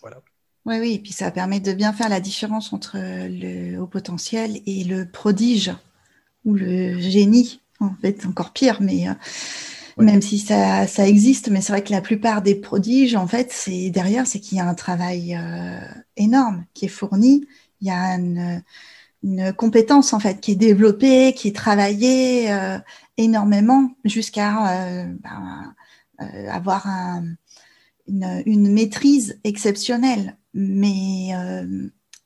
Voilà. Oui, oui, et puis ça permet de bien faire la différence entre le haut potentiel et le prodige ou le génie, en fait, encore pire, mais euh, même si ça, ça existe, mais c'est vrai que la plupart des prodiges, en fait, c'est derrière, c'est qu'il y a un travail euh, énorme qui est fourni, il y a une, une, compétence, en fait, qui est développée, qui est travaillée euh, énormément jusqu'à ben, avoir un, une, une, maîtrise exceptionnelle. Mais,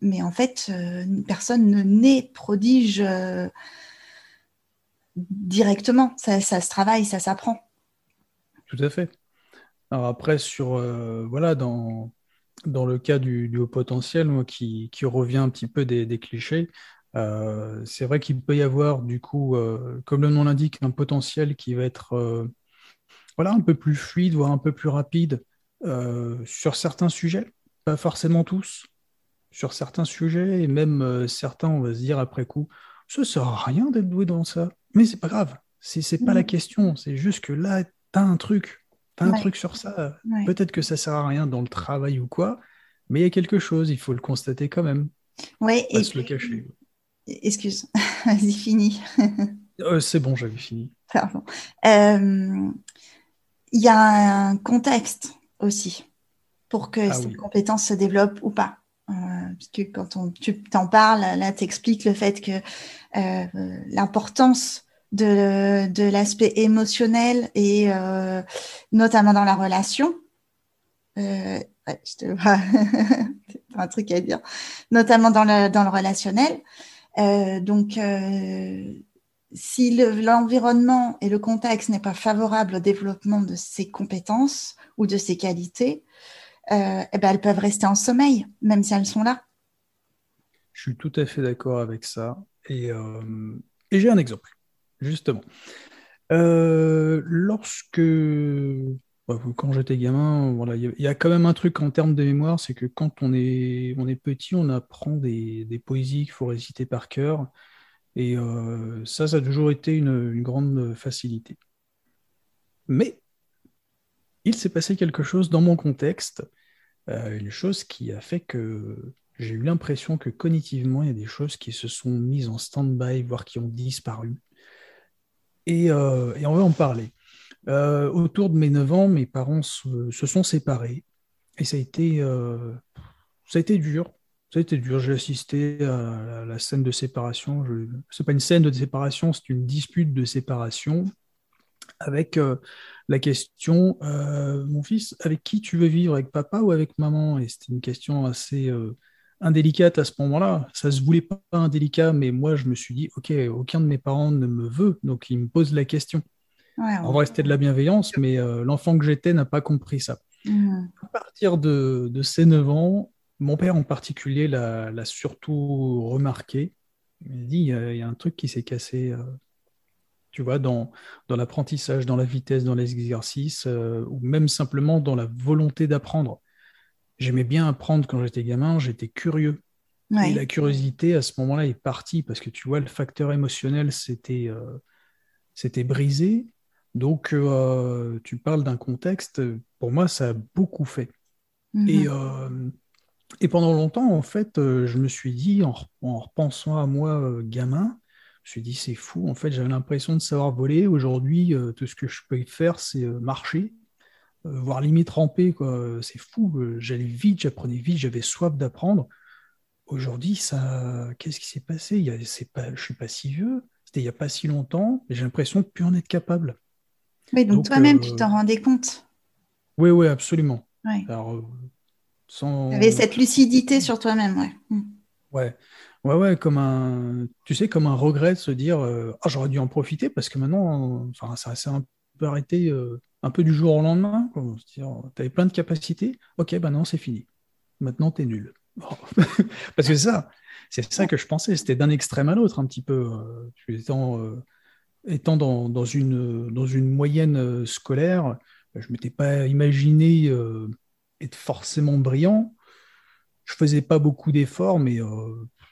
mais en fait, personne ne naît prodige directement. Ça, se travaille, ça s'apprend.
Tout à fait. Alors après, sur euh, voilà, dans, le cas du, haut potentiel, moi, qui, revient un petit peu des, clichés, euh, c'est vrai qu'il peut y avoir, du coup, euh, comme le nom l'indique, un potentiel qui va être voilà, un peu plus fluide, voire un peu plus rapide sur certains sujets, pas forcément tous, sur certains sujets, et même certains, on va se dire après coup, ça sert à rien d'être doué dans ça. Mais c'est pas grave. C'est pas la mm. question. C'est juste que là, tu as un truc. Tu as un truc sur ça. Peut-être que ça sert à rien dans le travail ou quoi, mais il y a quelque chose. Il faut le constater quand même.
Oui. Et
se le cacher.
Excuse. Vas-y, fini.
Euh, c'est bon, j'avais fini.
Pardon. Euh, il y a un contexte aussi pour que ah cette compétence se développe ou pas. Euh, puisque quand tu t'en parles, là, tu expliques le fait que euh, l'importance de, l'aspect émotionnel et euh, notamment dans la relation. Je te vois, un truc à dire. Notamment dans le, relationnel. Donc, si l'environnement et le contexte n'est pas favorable au développement de ces compétences ou de ces qualités, euh, eh ben, elles peuvent rester en sommeil, même si elles sont là.
Je suis tout à fait d'accord avec ça. Et, euh, et j'ai un exemple, justement. Euh, lorsque, bah, quand j'étais gamin, voilà, il y, a quand même un truc en termes de mémoire, c'est que quand on est, on est petit, on apprend des, des poésies qu'il faut réciter par cœur. Et ça, ça a toujours été une, une grande facilité. Mais il s'est passé quelque chose dans mon contexte, euh, une chose qui a fait que j'ai eu l'impression que cognitivement, il y a des choses qui se sont mises en stand-by, voire qui ont disparu. Et, euh, on va en parler. Euh, autour de mes 9 ans, mes parents se, sont séparés. Et ça a été, ça a été dur. Ça a été dur. J'ai assisté à la, scène de séparation. Ce n'est pas une scène de séparation, c'est une dispute de séparation avec la question euh, mon fils, avec qui tu veux vivre, avec papa ou avec maman? Et c'était une question assez euh, indélicate à ce moment-là. Ça se voulait pas indélicat, mais moi je me suis dit ok, aucun de mes parents ne me veut, donc il me pose la question. En vrai, c'était de la bienveillance, mais euh, l'enfant que j'étais n'a pas compris ça. Mmh. À partir de, de, ces 9 ans, mon père en particulier l'a surtout remarqué. Il m'a dit il y, a un truc qui s'est cassé tu vois, dans, dans l'apprentissage, dans la vitesse, dans les exercices, euh, ou même simplement dans la volonté d'apprendre. J'aimais bien apprendre quand j'étais gamin, j'étais curieux. Et la curiosité, à ce moment-là, est partie parce que tu vois, le facteur émotionnel, c'était euh, brisé. Donc, euh, tu parles d'un contexte, pour moi, ça a beaucoup fait. Et, mhm. et, pendant longtemps, en fait, je me suis dit, en, en repensant à moi, gamin, me suis dit, c'est fou. En fait, j'avais l'impression de savoir voler. Aujourd'hui, euh, tout ce que je peux faire, c'est euh, marcher, euh, voire limite ramper. C'est fou. J'allais vite, j'apprenais vite, j'avais soif d'apprendre. Aujourd'hui, ça, qu'est-ce qui s'est passé? Il y pas, Je suis pas si vieux. C'était il n'y a pas si longtemps. Et j'ai l'impression de plus en être capable.
Oui, donc, toi-même, tu t'en rendais compte?
Oui, oui, absolument.
Ouais. Tu avais cette lucidité sur toi-même, ouais.
Mm. Ouais. Ouais, ouais, comme un, tu sais, comme un regret de se dire, euh, ah, j'aurais dû en profiter parce que maintenant, enfin, ça s'est un peu arrêté euh, un peu du jour au lendemain. Tu avais plein de capacités, ok, ben non, c'est fini. Maintenant, tu es nul. parce que ça, c'est ça que je pensais, c'était d'un extrême à l'autre un petit peu. Euh, étant, étant dans, dans, une, dans une moyenne scolaire, je ne m'étais pas imaginé être forcément brillant. Je faisais pas beaucoup d'efforts, mais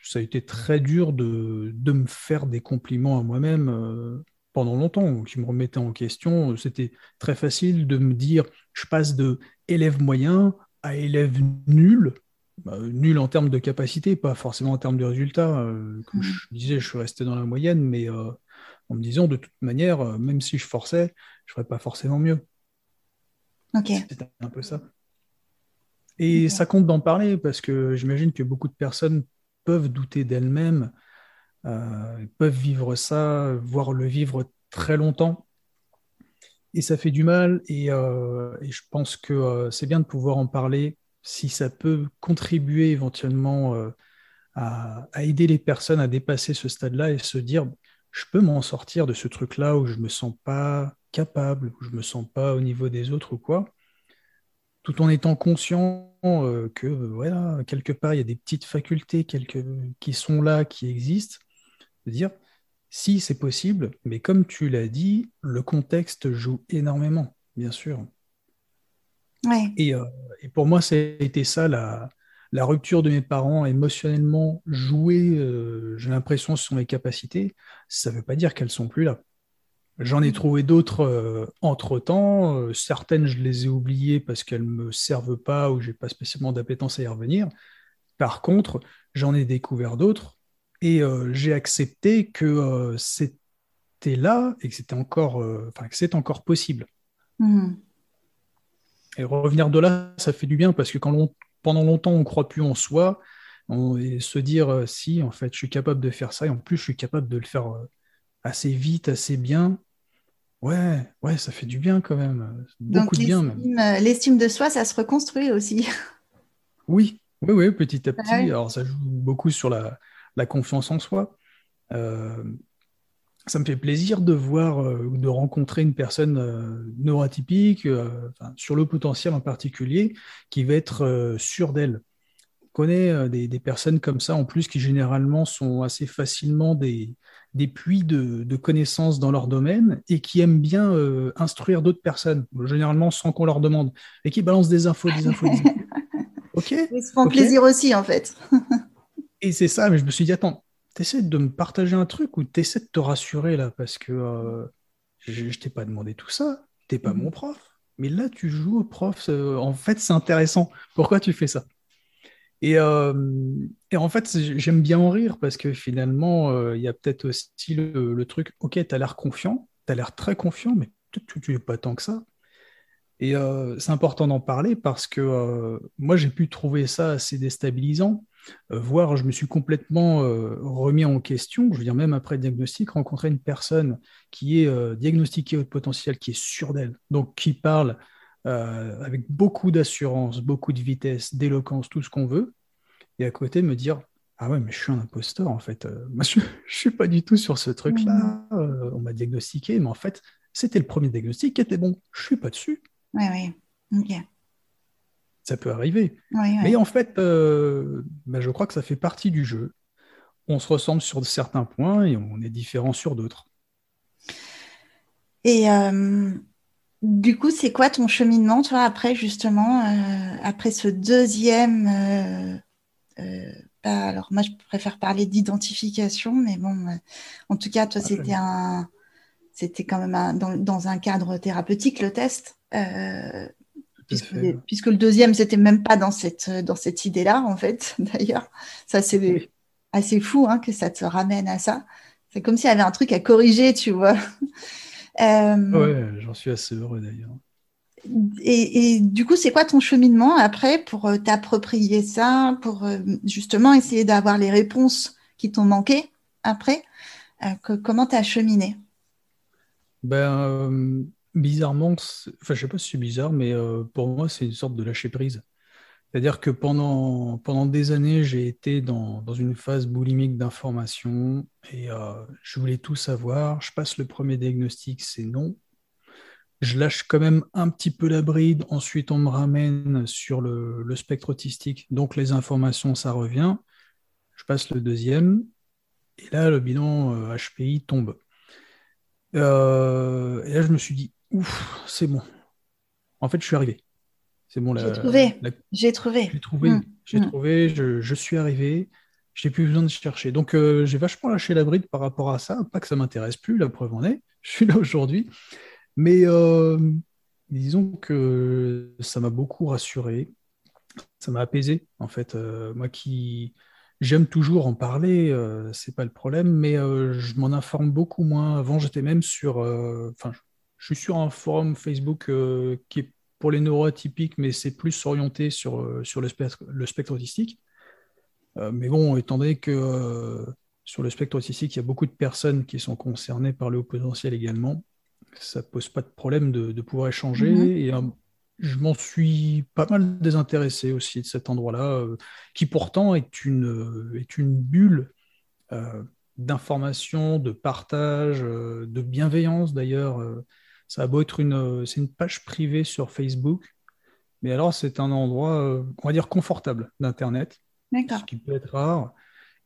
ça a été très dur de, me faire des compliments à moi-même euh, pendant longtemps, qui me remettaient en question. C'était très facile de me dire, je passe de élève moyen à élève nul, bah, nul en termes de capacité, pas forcément en termes de résultats. Euh, comme je mmh. disais, je suis resté dans la moyenne, mais euh, en me disant, de toute manière, même si je forçais, je ne ferais pas forcément mieux. C'était un peu ça. Et ça compte d'en parler parce que j'imagine que beaucoup de personnes peuvent douter d'elles-mêmes, euh, peuvent vivre ça, voire le vivre très longtemps. Et ça fait du mal, et, euh, je pense que euh, c'est bien de pouvoir en parler si ça peut contribuer éventuellement à, aider les personnes à dépasser ce stade-là et se dire, je peux m'en sortir de ce truc-là où je ne me sens pas capable, où je ne me sens pas au niveau des autres ou quoi tout en étant conscient euh, que voilà, quelque part, il y a des petites facultés qui sont là, qui existent, de dire si c'est possible, mais comme tu l'as dit, le contexte joue énormément, bien sûr. Et, euh, et, pour moi, c'était ça la, la, rupture de mes parents émotionnellement jouer, euh, j'ai l'impression, sur mes capacités. Ça ne veut pas dire qu'elles sont plus là. J'en ai trouvé d'autres euh, entre-temps. Euh, certaines, je les ai oubliées parce qu'elles ne me servent pas ou j'ai pas spécialement d'appétence à y revenir. Par contre, j'en ai découvert d'autres et euh, j'ai accepté que c'était là et que c'était encore, enfin, que c'est encore possible. Mmh. Et revenir de là, ça fait du bien parce que quand pendant longtemps on ne croit plus en soi, on, et se dire si en fait je suis capable de faire ça et en plus je suis capable de le faire assez vite, assez bien. Ouais, ouais, ça fait du bien quand même. Beaucoup de bien même.
Euh, l'estime de soi, ça se reconstruit aussi.
Oui, oui, oui, petit à petit. Alors ça joue beaucoup sur la, confiance en soi. Euh, ça me fait plaisir de voir euh, ou de rencontrer une personne neuroatypique, sur le potentiel en particulier, qui va être sûre d'elle. On connaît des, des, personnes comme ça en plus qui généralement sont assez facilement des, des puits de, connaissances dans leur domaine et qui aiment bien euh, instruire d'autres personnes, généralement sans qu'on leur demande, et qui balancent des infos, des infos. Des infos.
ok? Ils se font plaisir aussi, en fait.
et c'est ça, mais je me suis dit, attends, t'essaies de me partager un truc ou t'essaies de te rassurer là, parce que euh, je, je t'ai pas demandé tout ça, t'es pas mon prof. Mais là, tu joues au prof. Euh, en fait, c'est intéressant. Pourquoi tu fais ça? Euh, et, en fait, j'aime bien en rire parce que finalement, euh, il y a peut-être aussi le, truc, ok, tu as l'air confiant, tu as l'air très confiant, mais tu n'es pas tant que ça. Et euh, c'est important d'en parler parce que moi, j'ai pu trouver ça assez déstabilisant, voire je me suis complètement remis en question, je veux dire, même après le diagnostic, rencontrer une personne qui est diagnostiquée au potentiel, qui est sûre d'elle, donc qui parle euh, avec beaucoup d'assurance, beaucoup de vitesse, d'éloquence, tout ce qu'on veut, et à côté me dire ah ouais, mais je suis un imposteur en fait. Euh, je, ne suis pas du tout sur ce truc-là. Mmh. Euh, on m'a diagnostiqué, mais en fait, c'était le premier diagnostic qui était bon. Je suis pas dessus.
Oui, oui. Ok.
Ça peut arriver. Mais en fait, bah, je crois que ça fait partie du jeu. On se ressemble sur certains points et on est différent sur d'autres.
Et du coup, c'est quoi ton cheminement, toi, après, justement, après ce deuxième alors moi je préfère parler d'identification, mais bon, euh, en tout cas, toi ah, c'était un, c'était quand même dans, un cadre thérapeutique le test, euh, puisque, le deuxième c'était même pas dans cette dans cette idée-là en fait. D'ailleurs, ça c'est assez fou hein, que ça te ramène à ça. C'est comme s'il y avait un truc à corriger, tu vois.
Euh, ouais, j'en suis assez heureux d'ailleurs.
Et, du coup, c'est quoi ton cheminement après pour euh, t'approprier ça, pour euh, justement essayer d'avoir les réponses qui t'ont manqué après? Comment tu as cheminé?
Ben, Bizarrement, enfin, je sais pas si c'est bizarre, mais pour moi, c'est une sorte de lâcher prise. C'est-à-dire que pendant, pendant des années, j'ai été dans, dans, une phase boulimique d'information et je voulais tout savoir. Je passe le premier diagnostic, c'est non je lâche quand même un petit peu la bride. Ensuite, on me ramène sur le, spectre autistique. Donc, les informations, ça revient. Je passe le deuxième. Et là, le bilan HPI euh, tombe. Euh, et là, je me suis dit, ouf, c'est bon. En fait, je suis arrivé. C'est bon.
J'ai trouvé. J'ai trouvé.
J'ai trouvé. Mmh. J'ai mmh. trouvé. Je, suis arrivé. J'ai plus besoin de chercher. Donc, euh, j'ai vachement lâché la bride par rapport à ça. Pas que ça m'intéresse plus, la preuve en est. Je suis là aujourd'hui. Mais euh, disons que ça m'a beaucoup rassuré, ça m'a apaisé en fait. Euh, moi qui j'aime toujours en parler, euh, c'est pas le problème, mais je m'en informe beaucoup moins. Avant, j'étais même sur, enfin, je suis sur un forum Facebook qui est pour les neuroatypiques, mais c'est plus orienté sur, sur le, spectre, le spectre autistique. mais bon, étant donné que sur le spectre autistique, il y a beaucoup de personnes qui sont concernées par le haut potentiel également ça pose pas de problème de, pouvoir échanger. Mhm. Et euh, je m'en suis pas mal désintéressé aussi de cet endroit-là, euh, qui pourtant est une, euh, est une bulle d'information, de partage, de bienveillance d'ailleurs. Ça a beau être une, c'est une page privée sur Facebook, mais alors c'est un endroit, on va dire, confortable d'Internet, ce qui peut être rare.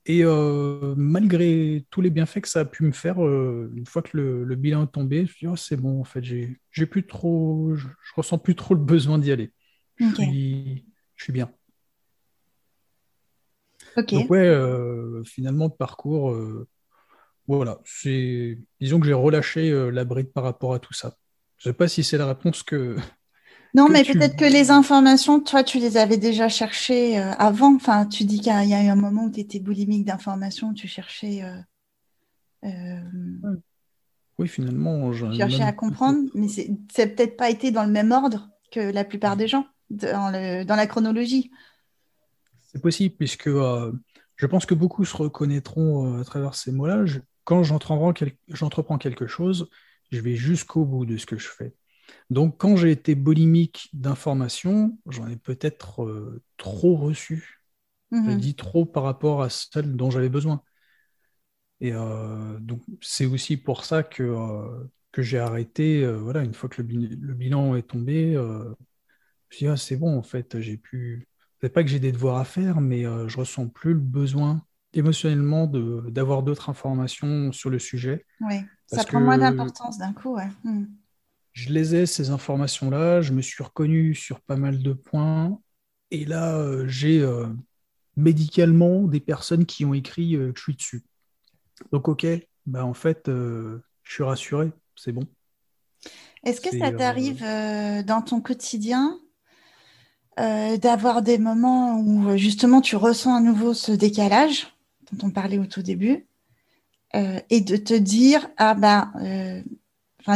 Et euh, malgré tous les bienfaits que ça a pu me faire, euh, une fois que le, bilan est tombé, je me suis dit, oh, c'est bon, en fait, j'ai plus trop, je, ressens plus trop le besoin d'y aller. Je, suis, bien. Donc ouais, euh, finalement, le parcours, voilà, c'est, disons que j'ai relâché la bride par rapport à tout ça. Je ne sais pas si c'est la réponse que,
non, mais peut-être que les informations, toi, tu les avais déjà cherchées euh, avant. Enfin, tu dis qu'il y a eu un moment où tu étais boulimique d'informations, tu cherchais. Euh,
euh, oui, finalement.
Tu cherchais à comprendre, mais c'est peut-être pas été dans le même ordre que la plupart des gens, dans, la chronologie.
C'est possible, puisque je pense que beaucoup se reconnaîtront à travers ces mots-là. Quand j'entreprends quelque chose, je vais jusqu'au bout de ce que je fais. Donc, quand j'ai été boulimique d'informations, j'en ai peut-être euh, trop reçu. J'ai mhm. dit trop par rapport à celle dont j'avais besoin. Et euh, donc, c'est aussi pour ça que, euh, que j'ai arrêté. voilà, une fois que le, bilan est tombé, je me suis dit, ah, c'est bon, en fait, j'ai pu. C'est pas que j'ai des devoirs à faire, mais je ressens plus le besoin émotionnellement d'avoir d'autres informations sur le sujet.
Oui, ça prend moins d'importance d'un coup, ouais. Hmm
je les ai, ces informations-là, je me suis reconnu sur pas mal de points. Et là, euh, j'ai euh, médicalement des personnes qui ont écrit euh, que je suis dessus. Donc, ok, bah, en fait, je suis rassuré, c'est bon.
Est-ce que ça t'arrive dans ton quotidien d'avoir des moments où justement tu ressens à nouveau ce décalage? Dont on parlait au tout début et de te dire, ah ben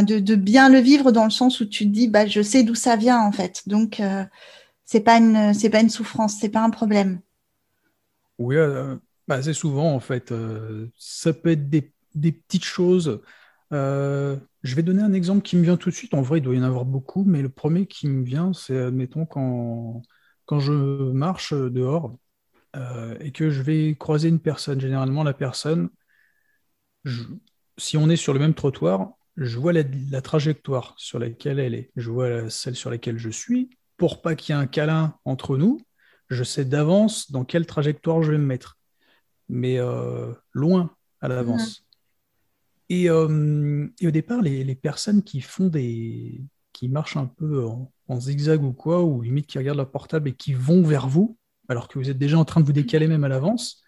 de, bien le vivre dans le sens où tu te dis, bah, je sais d'où ça vient en fait. Donc, euh, c'est pas une, c'est pas une souffrance, c'est pas un problème.
Oui, euh, bah, assez souvent en fait. Euh, ça peut être des, petites choses. je vais donner un exemple qui me vient tout de suite. En vrai, il doit y en avoir beaucoup, mais le premier qui me vient, c'est, admettons, quand je marche dehors et que je vais croiser une personne. Généralement, la personne, si on est sur le même trottoir, je vois la, trajectoire sur laquelle elle est, je vois celle sur laquelle je suis. Pour pas qu'il y ait un câlin entre nous, je sais d'avance dans quelle trajectoire je vais me mettre, mais euh, loin à l'avance. Et, euh, et au départ, les, les personnes qui font des, qui marchent un peu en, en zigzag ou quoi, ou limite qui regardent leur portable et qui vont vers vous, alors que vous êtes déjà en train de vous décaler même à l'avance,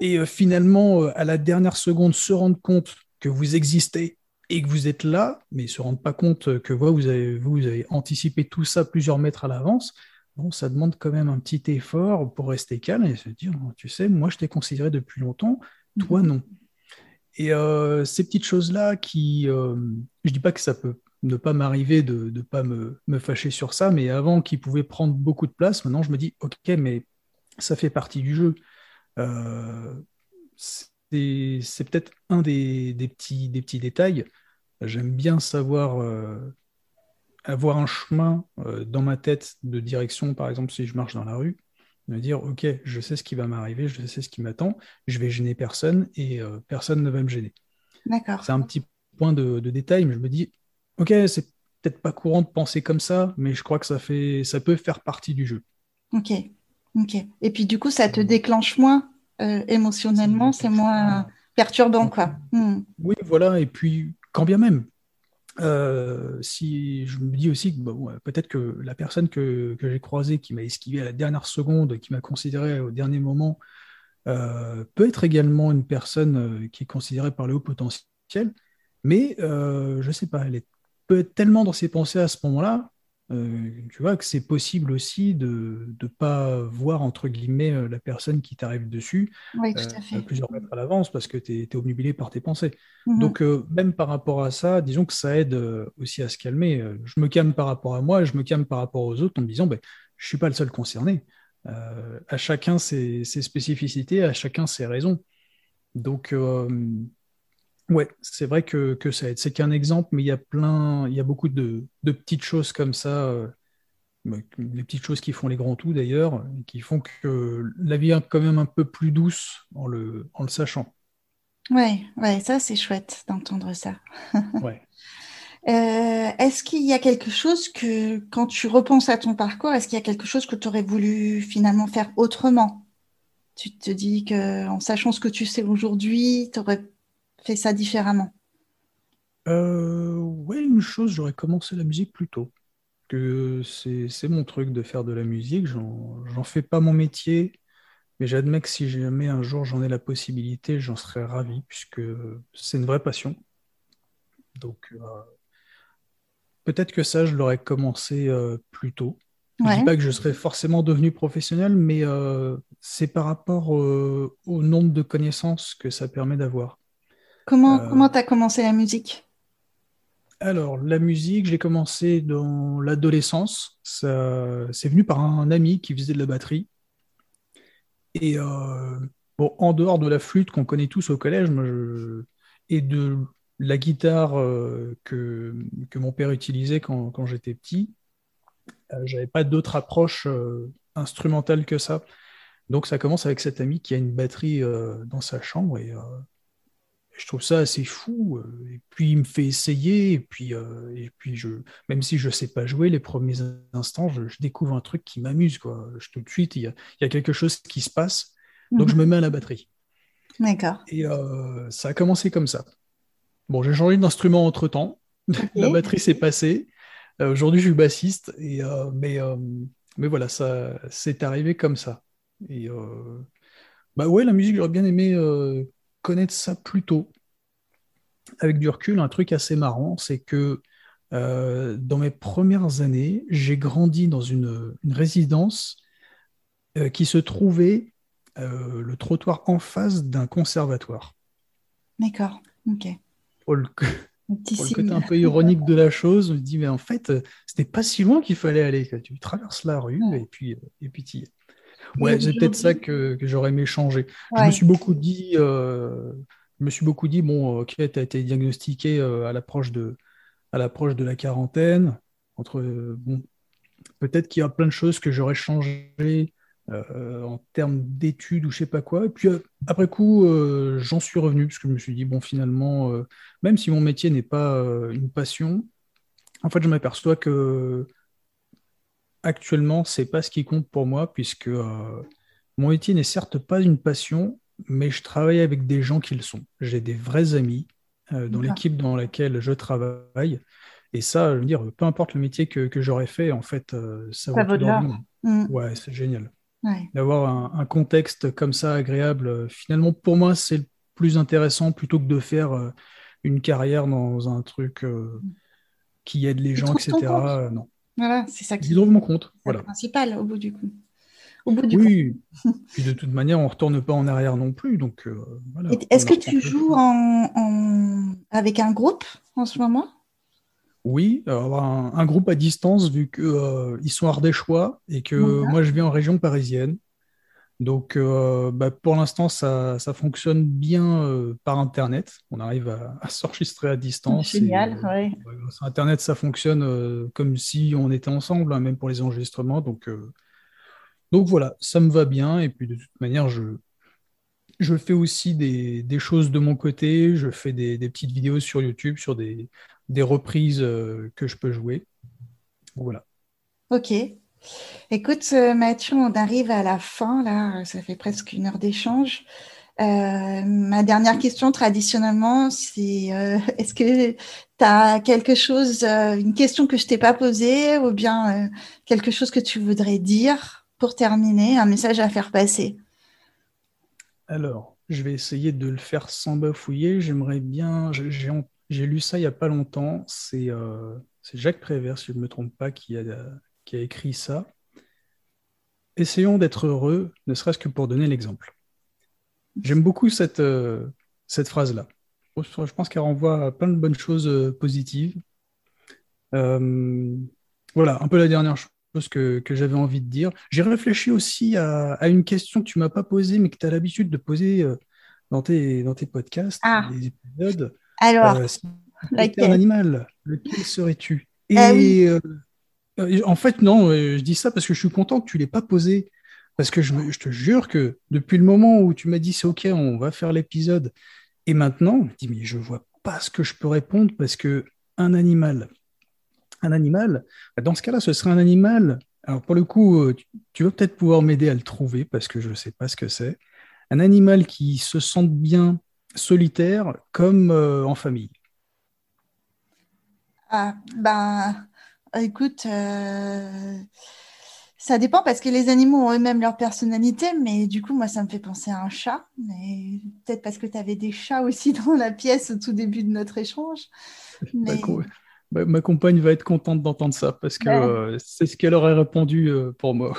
et euh, finalement, euh, à la dernière seconde, se rendre compte que vous existez et que vous êtes là, mais se rendre pas compte que vous, vous, avez, vous, vous avez anticipé tout ça plusieurs mètres à l'avance, bon, ça demande quand même un petit effort pour rester calme et se dire, tu sais, moi je t'ai considéré depuis longtemps, toi non. Et euh, ces petites choses-là qui, euh, je dis pas que ça peut ne pas m'arriver de ne pas me, me, fâcher sur ça, mais avant qui pouvait prendre beaucoup de place, maintenant je me dis, ok, mais ça fait partie du jeu. Euh, c'est peut-être un des, des, petits, des petits détails. J'aime bien savoir euh, avoir un chemin euh, dans ma tête de direction, par exemple, si je marche dans la rue, me dire, OK, je sais ce qui va m'arriver, je sais ce qui m'attend, je vais gêner personne et euh, personne ne va me gêner.
D'accord.
C'est un petit point de, de, détail, mais je me dis, OK, c'est peut-être pas courant de penser comme ça, mais je crois que ça, fait, ça peut faire partie du jeu.
OK. OK. Et puis, du coup, ça te déclenche moins euh, émotionnellement, c'est moins perturbant, quoi.
Hmm. Oui, voilà. Et puis, quand bien même, euh, si je me dis aussi que bon, peut-être que la personne que, que j'ai croisée, qui m'a esquivé à la dernière seconde, qui m'a considéré au dernier moment, euh, peut être également une personne qui est considérée par le haut potentiel, mais je sais pas, elle est, peut être tellement dans ses pensées à ce moment-là euh, tu vois que c'est possible aussi de ne pas voir, entre guillemets, euh, la personne qui t'arrive dessus
oui, tout à, fait.
Euh, plusieurs mètres à l'avance parce que tu es, es, obnubilé par tes pensées. Mm -hmm. Donc, euh, même par rapport à ça, disons que ça aide aussi à se calmer. Je me calme par rapport à moi, je me calme par rapport aux autres en me disant, ben, je ne suis pas le seul concerné. à chacun ses, ses, spécificités, à chacun ses raisons. Donc, Ouais, c'est vrai que, que ça aide. C'est qu'un exemple, mais il y a plein, il y a beaucoup de, de petites choses comme ça, euh, les petites choses qui font les grands tout d'ailleurs, qui font que la vie est quand même un peu plus douce en le, en le sachant.
Ouais, ouais, ça c'est chouette d'entendre ça.
ouais.
Euh, est-ce qu'il y a quelque chose que, quand tu repenses à ton parcours, est-ce qu'il y a quelque chose que tu aurais voulu finalement faire autrement? Tu te dis que en sachant ce que tu sais aujourd'hui, tu aurais fait ça différemment?
Euh, Oui, une chose, j'aurais commencé la musique plus tôt. Que c'est mon truc de faire de la musique. J'en fais pas mon métier, mais j'admets que si jamais un jour j'en ai la possibilité, j'en serais ravi, puisque c'est une vraie passion. Donc, euh, peut-être que ça, je l'aurais commencé euh, plus tôt. Je ne ouais. dis pas que je serais forcément devenu professionnel, mais euh, c'est par rapport au nombre de connaissances que ça permet d'avoir.
Comment euh, comment tu as commencé la musique?
Alors, la musique, j'ai commencé dans l'adolescence. C'est venu par un ami qui faisait de la batterie. Et euh, bon, en dehors de la flûte qu'on connaît tous au collège moi, je, et de la guitare euh, que, que mon père utilisait quand, quand j'étais petit, euh, j'avais pas d'autre approche instrumentale que ça. Donc ça commence avec cet ami qui a une batterie euh, dans sa chambre et je trouve ça assez fou. Et puis il me fait essayer, et puis, euh, et puis je, même si je ne sais pas jouer, les premiers instants, je, je découvre un truc qui m'amuse. Quoi. Je, tout de suite, il y, a, il y, a, quelque chose qui se passe, donc mm -hmm. je me mets à la batterie.
D'accord.
Et euh, ça a commencé comme ça. Bon, j'ai changé d'instrument entre temps. Okay. la batterie s'est passée. Euh, Aujourd'hui, je suis bassiste, et, mais, mais voilà, ça c'est arrivé comme ça. Et bah ouais, la musique, j'aurais bien aimé connaître ça plus tôt. Avec du recul, un truc assez marrant, c'est que euh, dans mes premières années, j'ai grandi dans une, une résidence euh, qui se trouvait euh, le trottoir en face d'un conservatoire.
D'accord, ok.
Pour le, pour le côté un peu ironique de la chose, on me dit, mais en fait, c'était pas si loin qu'il fallait aller. Tu traverses la rue ouais. et puis et puis tu Ouais, c'est peut-être ça que, que j'aurais aimé changer. Ouais. Je me suis beaucoup dit, euh, je me suis beaucoup dit, bon, ok, tu as été diagnostiqué euh, à l'approche de, à l'approche de la quarantaine. Entre, euh, bon, peut-être qu'il y a plein de choses que j'aurais changé euh, en termes d'études ou je sais pas quoi. Et puis après coup, j'en suis revenu parce que je me suis dit, bon, finalement, même si mon métier n'est pas une passion, en fait, je m'aperçois que actuellement, c'est pas ce qui compte pour moi, puisque euh, mon métier n'est certes pas une passion, mais je travaille avec des gens qui le sont. J'ai des vrais amis, dans l'équipe dans laquelle je travaille. Et ça, je veux dire, peu importe le métier que, que j'aurais fait, en fait, ça,
vaut tout
mmh. Ouais, c'est génial. D'avoir un, contexte comme ça agréable, finalement, pour moi, c'est le plus intéressant plutôt que de faire une carrière dans un truc mmh. qui aide les gens, etc. non.
Voilà, c'est ça qui
est mon compte. Voilà.
le principal au bout du coup.
Au bout du oui, puis de toute manière, on ne retourne pas en arrière non plus. Donc, euh,
Est-ce que tu joues en, avec un groupe en ce moment?
Oui, un, un, groupe à distance, vu qu'ils euh, sont ardéchois et que moi, je vis en région parisienne. Donc, euh, bah, pour l'instant, ça, ça, fonctionne bien euh, par Internet. On arrive à, s'enregistrer à distance.
Génial, oui.
Internet, ça fonctionne euh, comme si on était ensemble, hein, même pour les enregistrements. Donc, donc voilà, ça me va bien. Et puis, de toute manière, je, je fais aussi des, des choses de mon côté. Je fais des, des, petites vidéos sur YouTube, sur des, des reprises que je peux jouer. Voilà.
Ok, Écoute, euh, Mathieu, on arrive à la fin, là, ça fait presque une heure d'échange. Euh, ma dernière question, traditionnellement, c'est euh, est-ce que tu as quelque chose, une question que je t'ai pas posée, ou bien quelque chose que tu voudrais dire pour terminer, un message à faire passer?
Alors, je vais essayer de le faire sans bafouiller. J'aimerais bien, j'ai lu ça il y a pas longtemps, c'est Jacques Prévert, si je ne me trompe pas, qui a qui a écrit ça. Essayons d'être heureux, ne serait-ce que pour donner l'exemple. J'aime beaucoup cette, euh, cette phrase-là. Je pense qu'elle renvoie à plein de bonnes choses euh, positives. Euh, voilà, un peu la dernière chose que, que j'avais envie de dire. J'ai réfléchi aussi à, à, une question que tu m'as pas posée, mais que tu as l'habitude de poser dans, tes, dans tes podcasts,
ah.
les épisodes.
Alors,
si un animal, lequel serais-tu? Et euh, en fait, non, euh, je dis ça parce que je suis content que tu l'aies pas posé. Parce que je, te jure que depuis le moment où tu m'as dit c'est OK, on va faire l'épisode, et maintenant, je dis je vois pas ce que je peux répondre parce que un animal, un animal, dans ce cas-là, ce serait un animal. Alors pour le coup, euh, tu, vas peut-être pouvoir m'aider à le trouver parce que je ne sais pas ce que c'est. Un animal qui se sente bien solitaire comme en famille.
Ah, ben, Écoute, euh, ça dépend parce que les animaux ont eux-mêmes leur personnalité, mais du coup, moi, ça me fait penser à un chat. Mais peut-être parce que tu avais des chats aussi dans la pièce au tout début de notre échange.
Ma, compagne va être contente d'entendre ça parce que euh, c'est ce qu'elle aurait répondu euh, pour moi.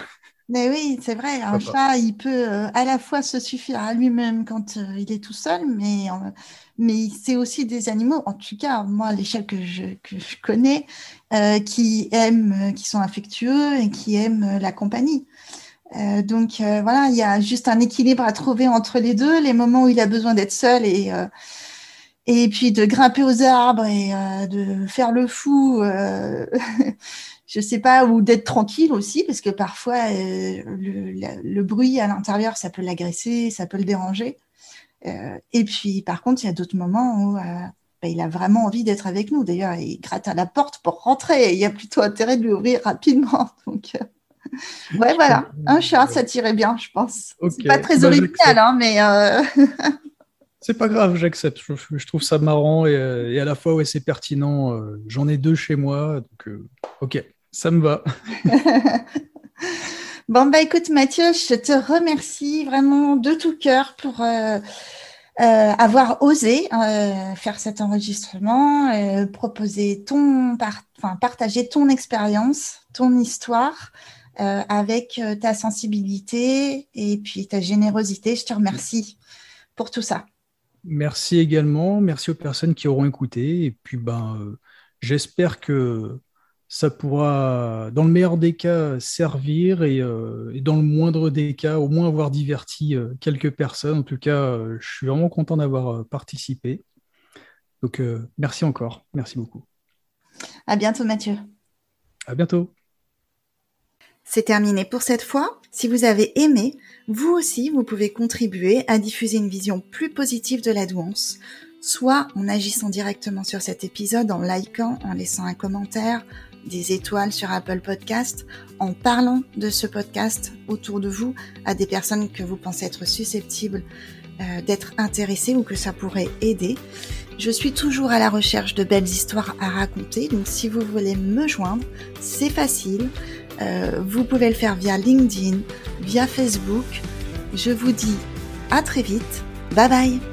Mais oui, c'est vrai, un chat, il peut à la fois se suffire à lui-même quand il est tout seul, mais mais c'est aussi des animaux, en tout cas, moi, à l'échelle que je, que je connais, euh, qui aiment, euh, qui sont affectueux et qui aiment euh, la compagnie. Euh, donc euh, voilà, il y a juste un équilibre à trouver entre les deux, les moments où il a besoin d'être seul et, euh, et puis de grimper aux arbres et de faire le fou, je sais pas, ou d'être tranquille aussi, parce que parfois le, le, bruit à l'intérieur, ça peut l'agresser, ça peut le déranger. Euh, et puis, par contre, il y a d'autres moments où euh, bah, il a vraiment envie d'être avec nous. D'ailleurs, il gratte à la porte pour rentrer. Et il y a plutôt intérêt de lui ouvrir rapidement. Donc, euh, ouais, voilà. Un chat, ça tirait bien, je pense. C'est pas très bah, original, hein, mais.
C'est pas grave, j'accepte. Je, trouve ça marrant et, à la fois, ouais, c'est pertinent. J'en ai deux chez moi, donc ok, ça me va.
Bon, bah écoute Mathieu, je te remercie vraiment de tout cœur pour euh, euh, avoir osé euh, faire cet enregistrement, proposer ton, enfin, partager ton expérience, ton histoire avec ta sensibilité et puis ta générosité. Je te remercie pour tout ça.
Merci également, merci aux personnes qui auront écouté et puis ben j'espère que ça pourra, dans le meilleur des cas, servir euh, et, dans le moindre des cas, au moins avoir diverti euh, quelques personnes. En tout cas, euh, je suis vraiment content d'avoir participé. Donc, merci encore. Merci beaucoup.
À bientôt, Mathieu.
À bientôt.
C'est terminé pour cette fois. Si vous avez aimé, vous aussi, vous pouvez contribuer à diffuser une vision plus positive de la douance, soit en agissant directement sur cet épisode, en likant, en laissant un commentaire, des étoiles sur Apple Podcast, en parlant de ce podcast autour de vous à des personnes que vous pensez être susceptibles euh, d'être intéressées ou que ça pourrait aider. Je suis toujours à la recherche de belles histoires à raconter, donc si vous voulez me joindre, c'est facile. Euh, vous pouvez le faire via LinkedIn, via Facebook. Je vous dis à très vite. Bye bye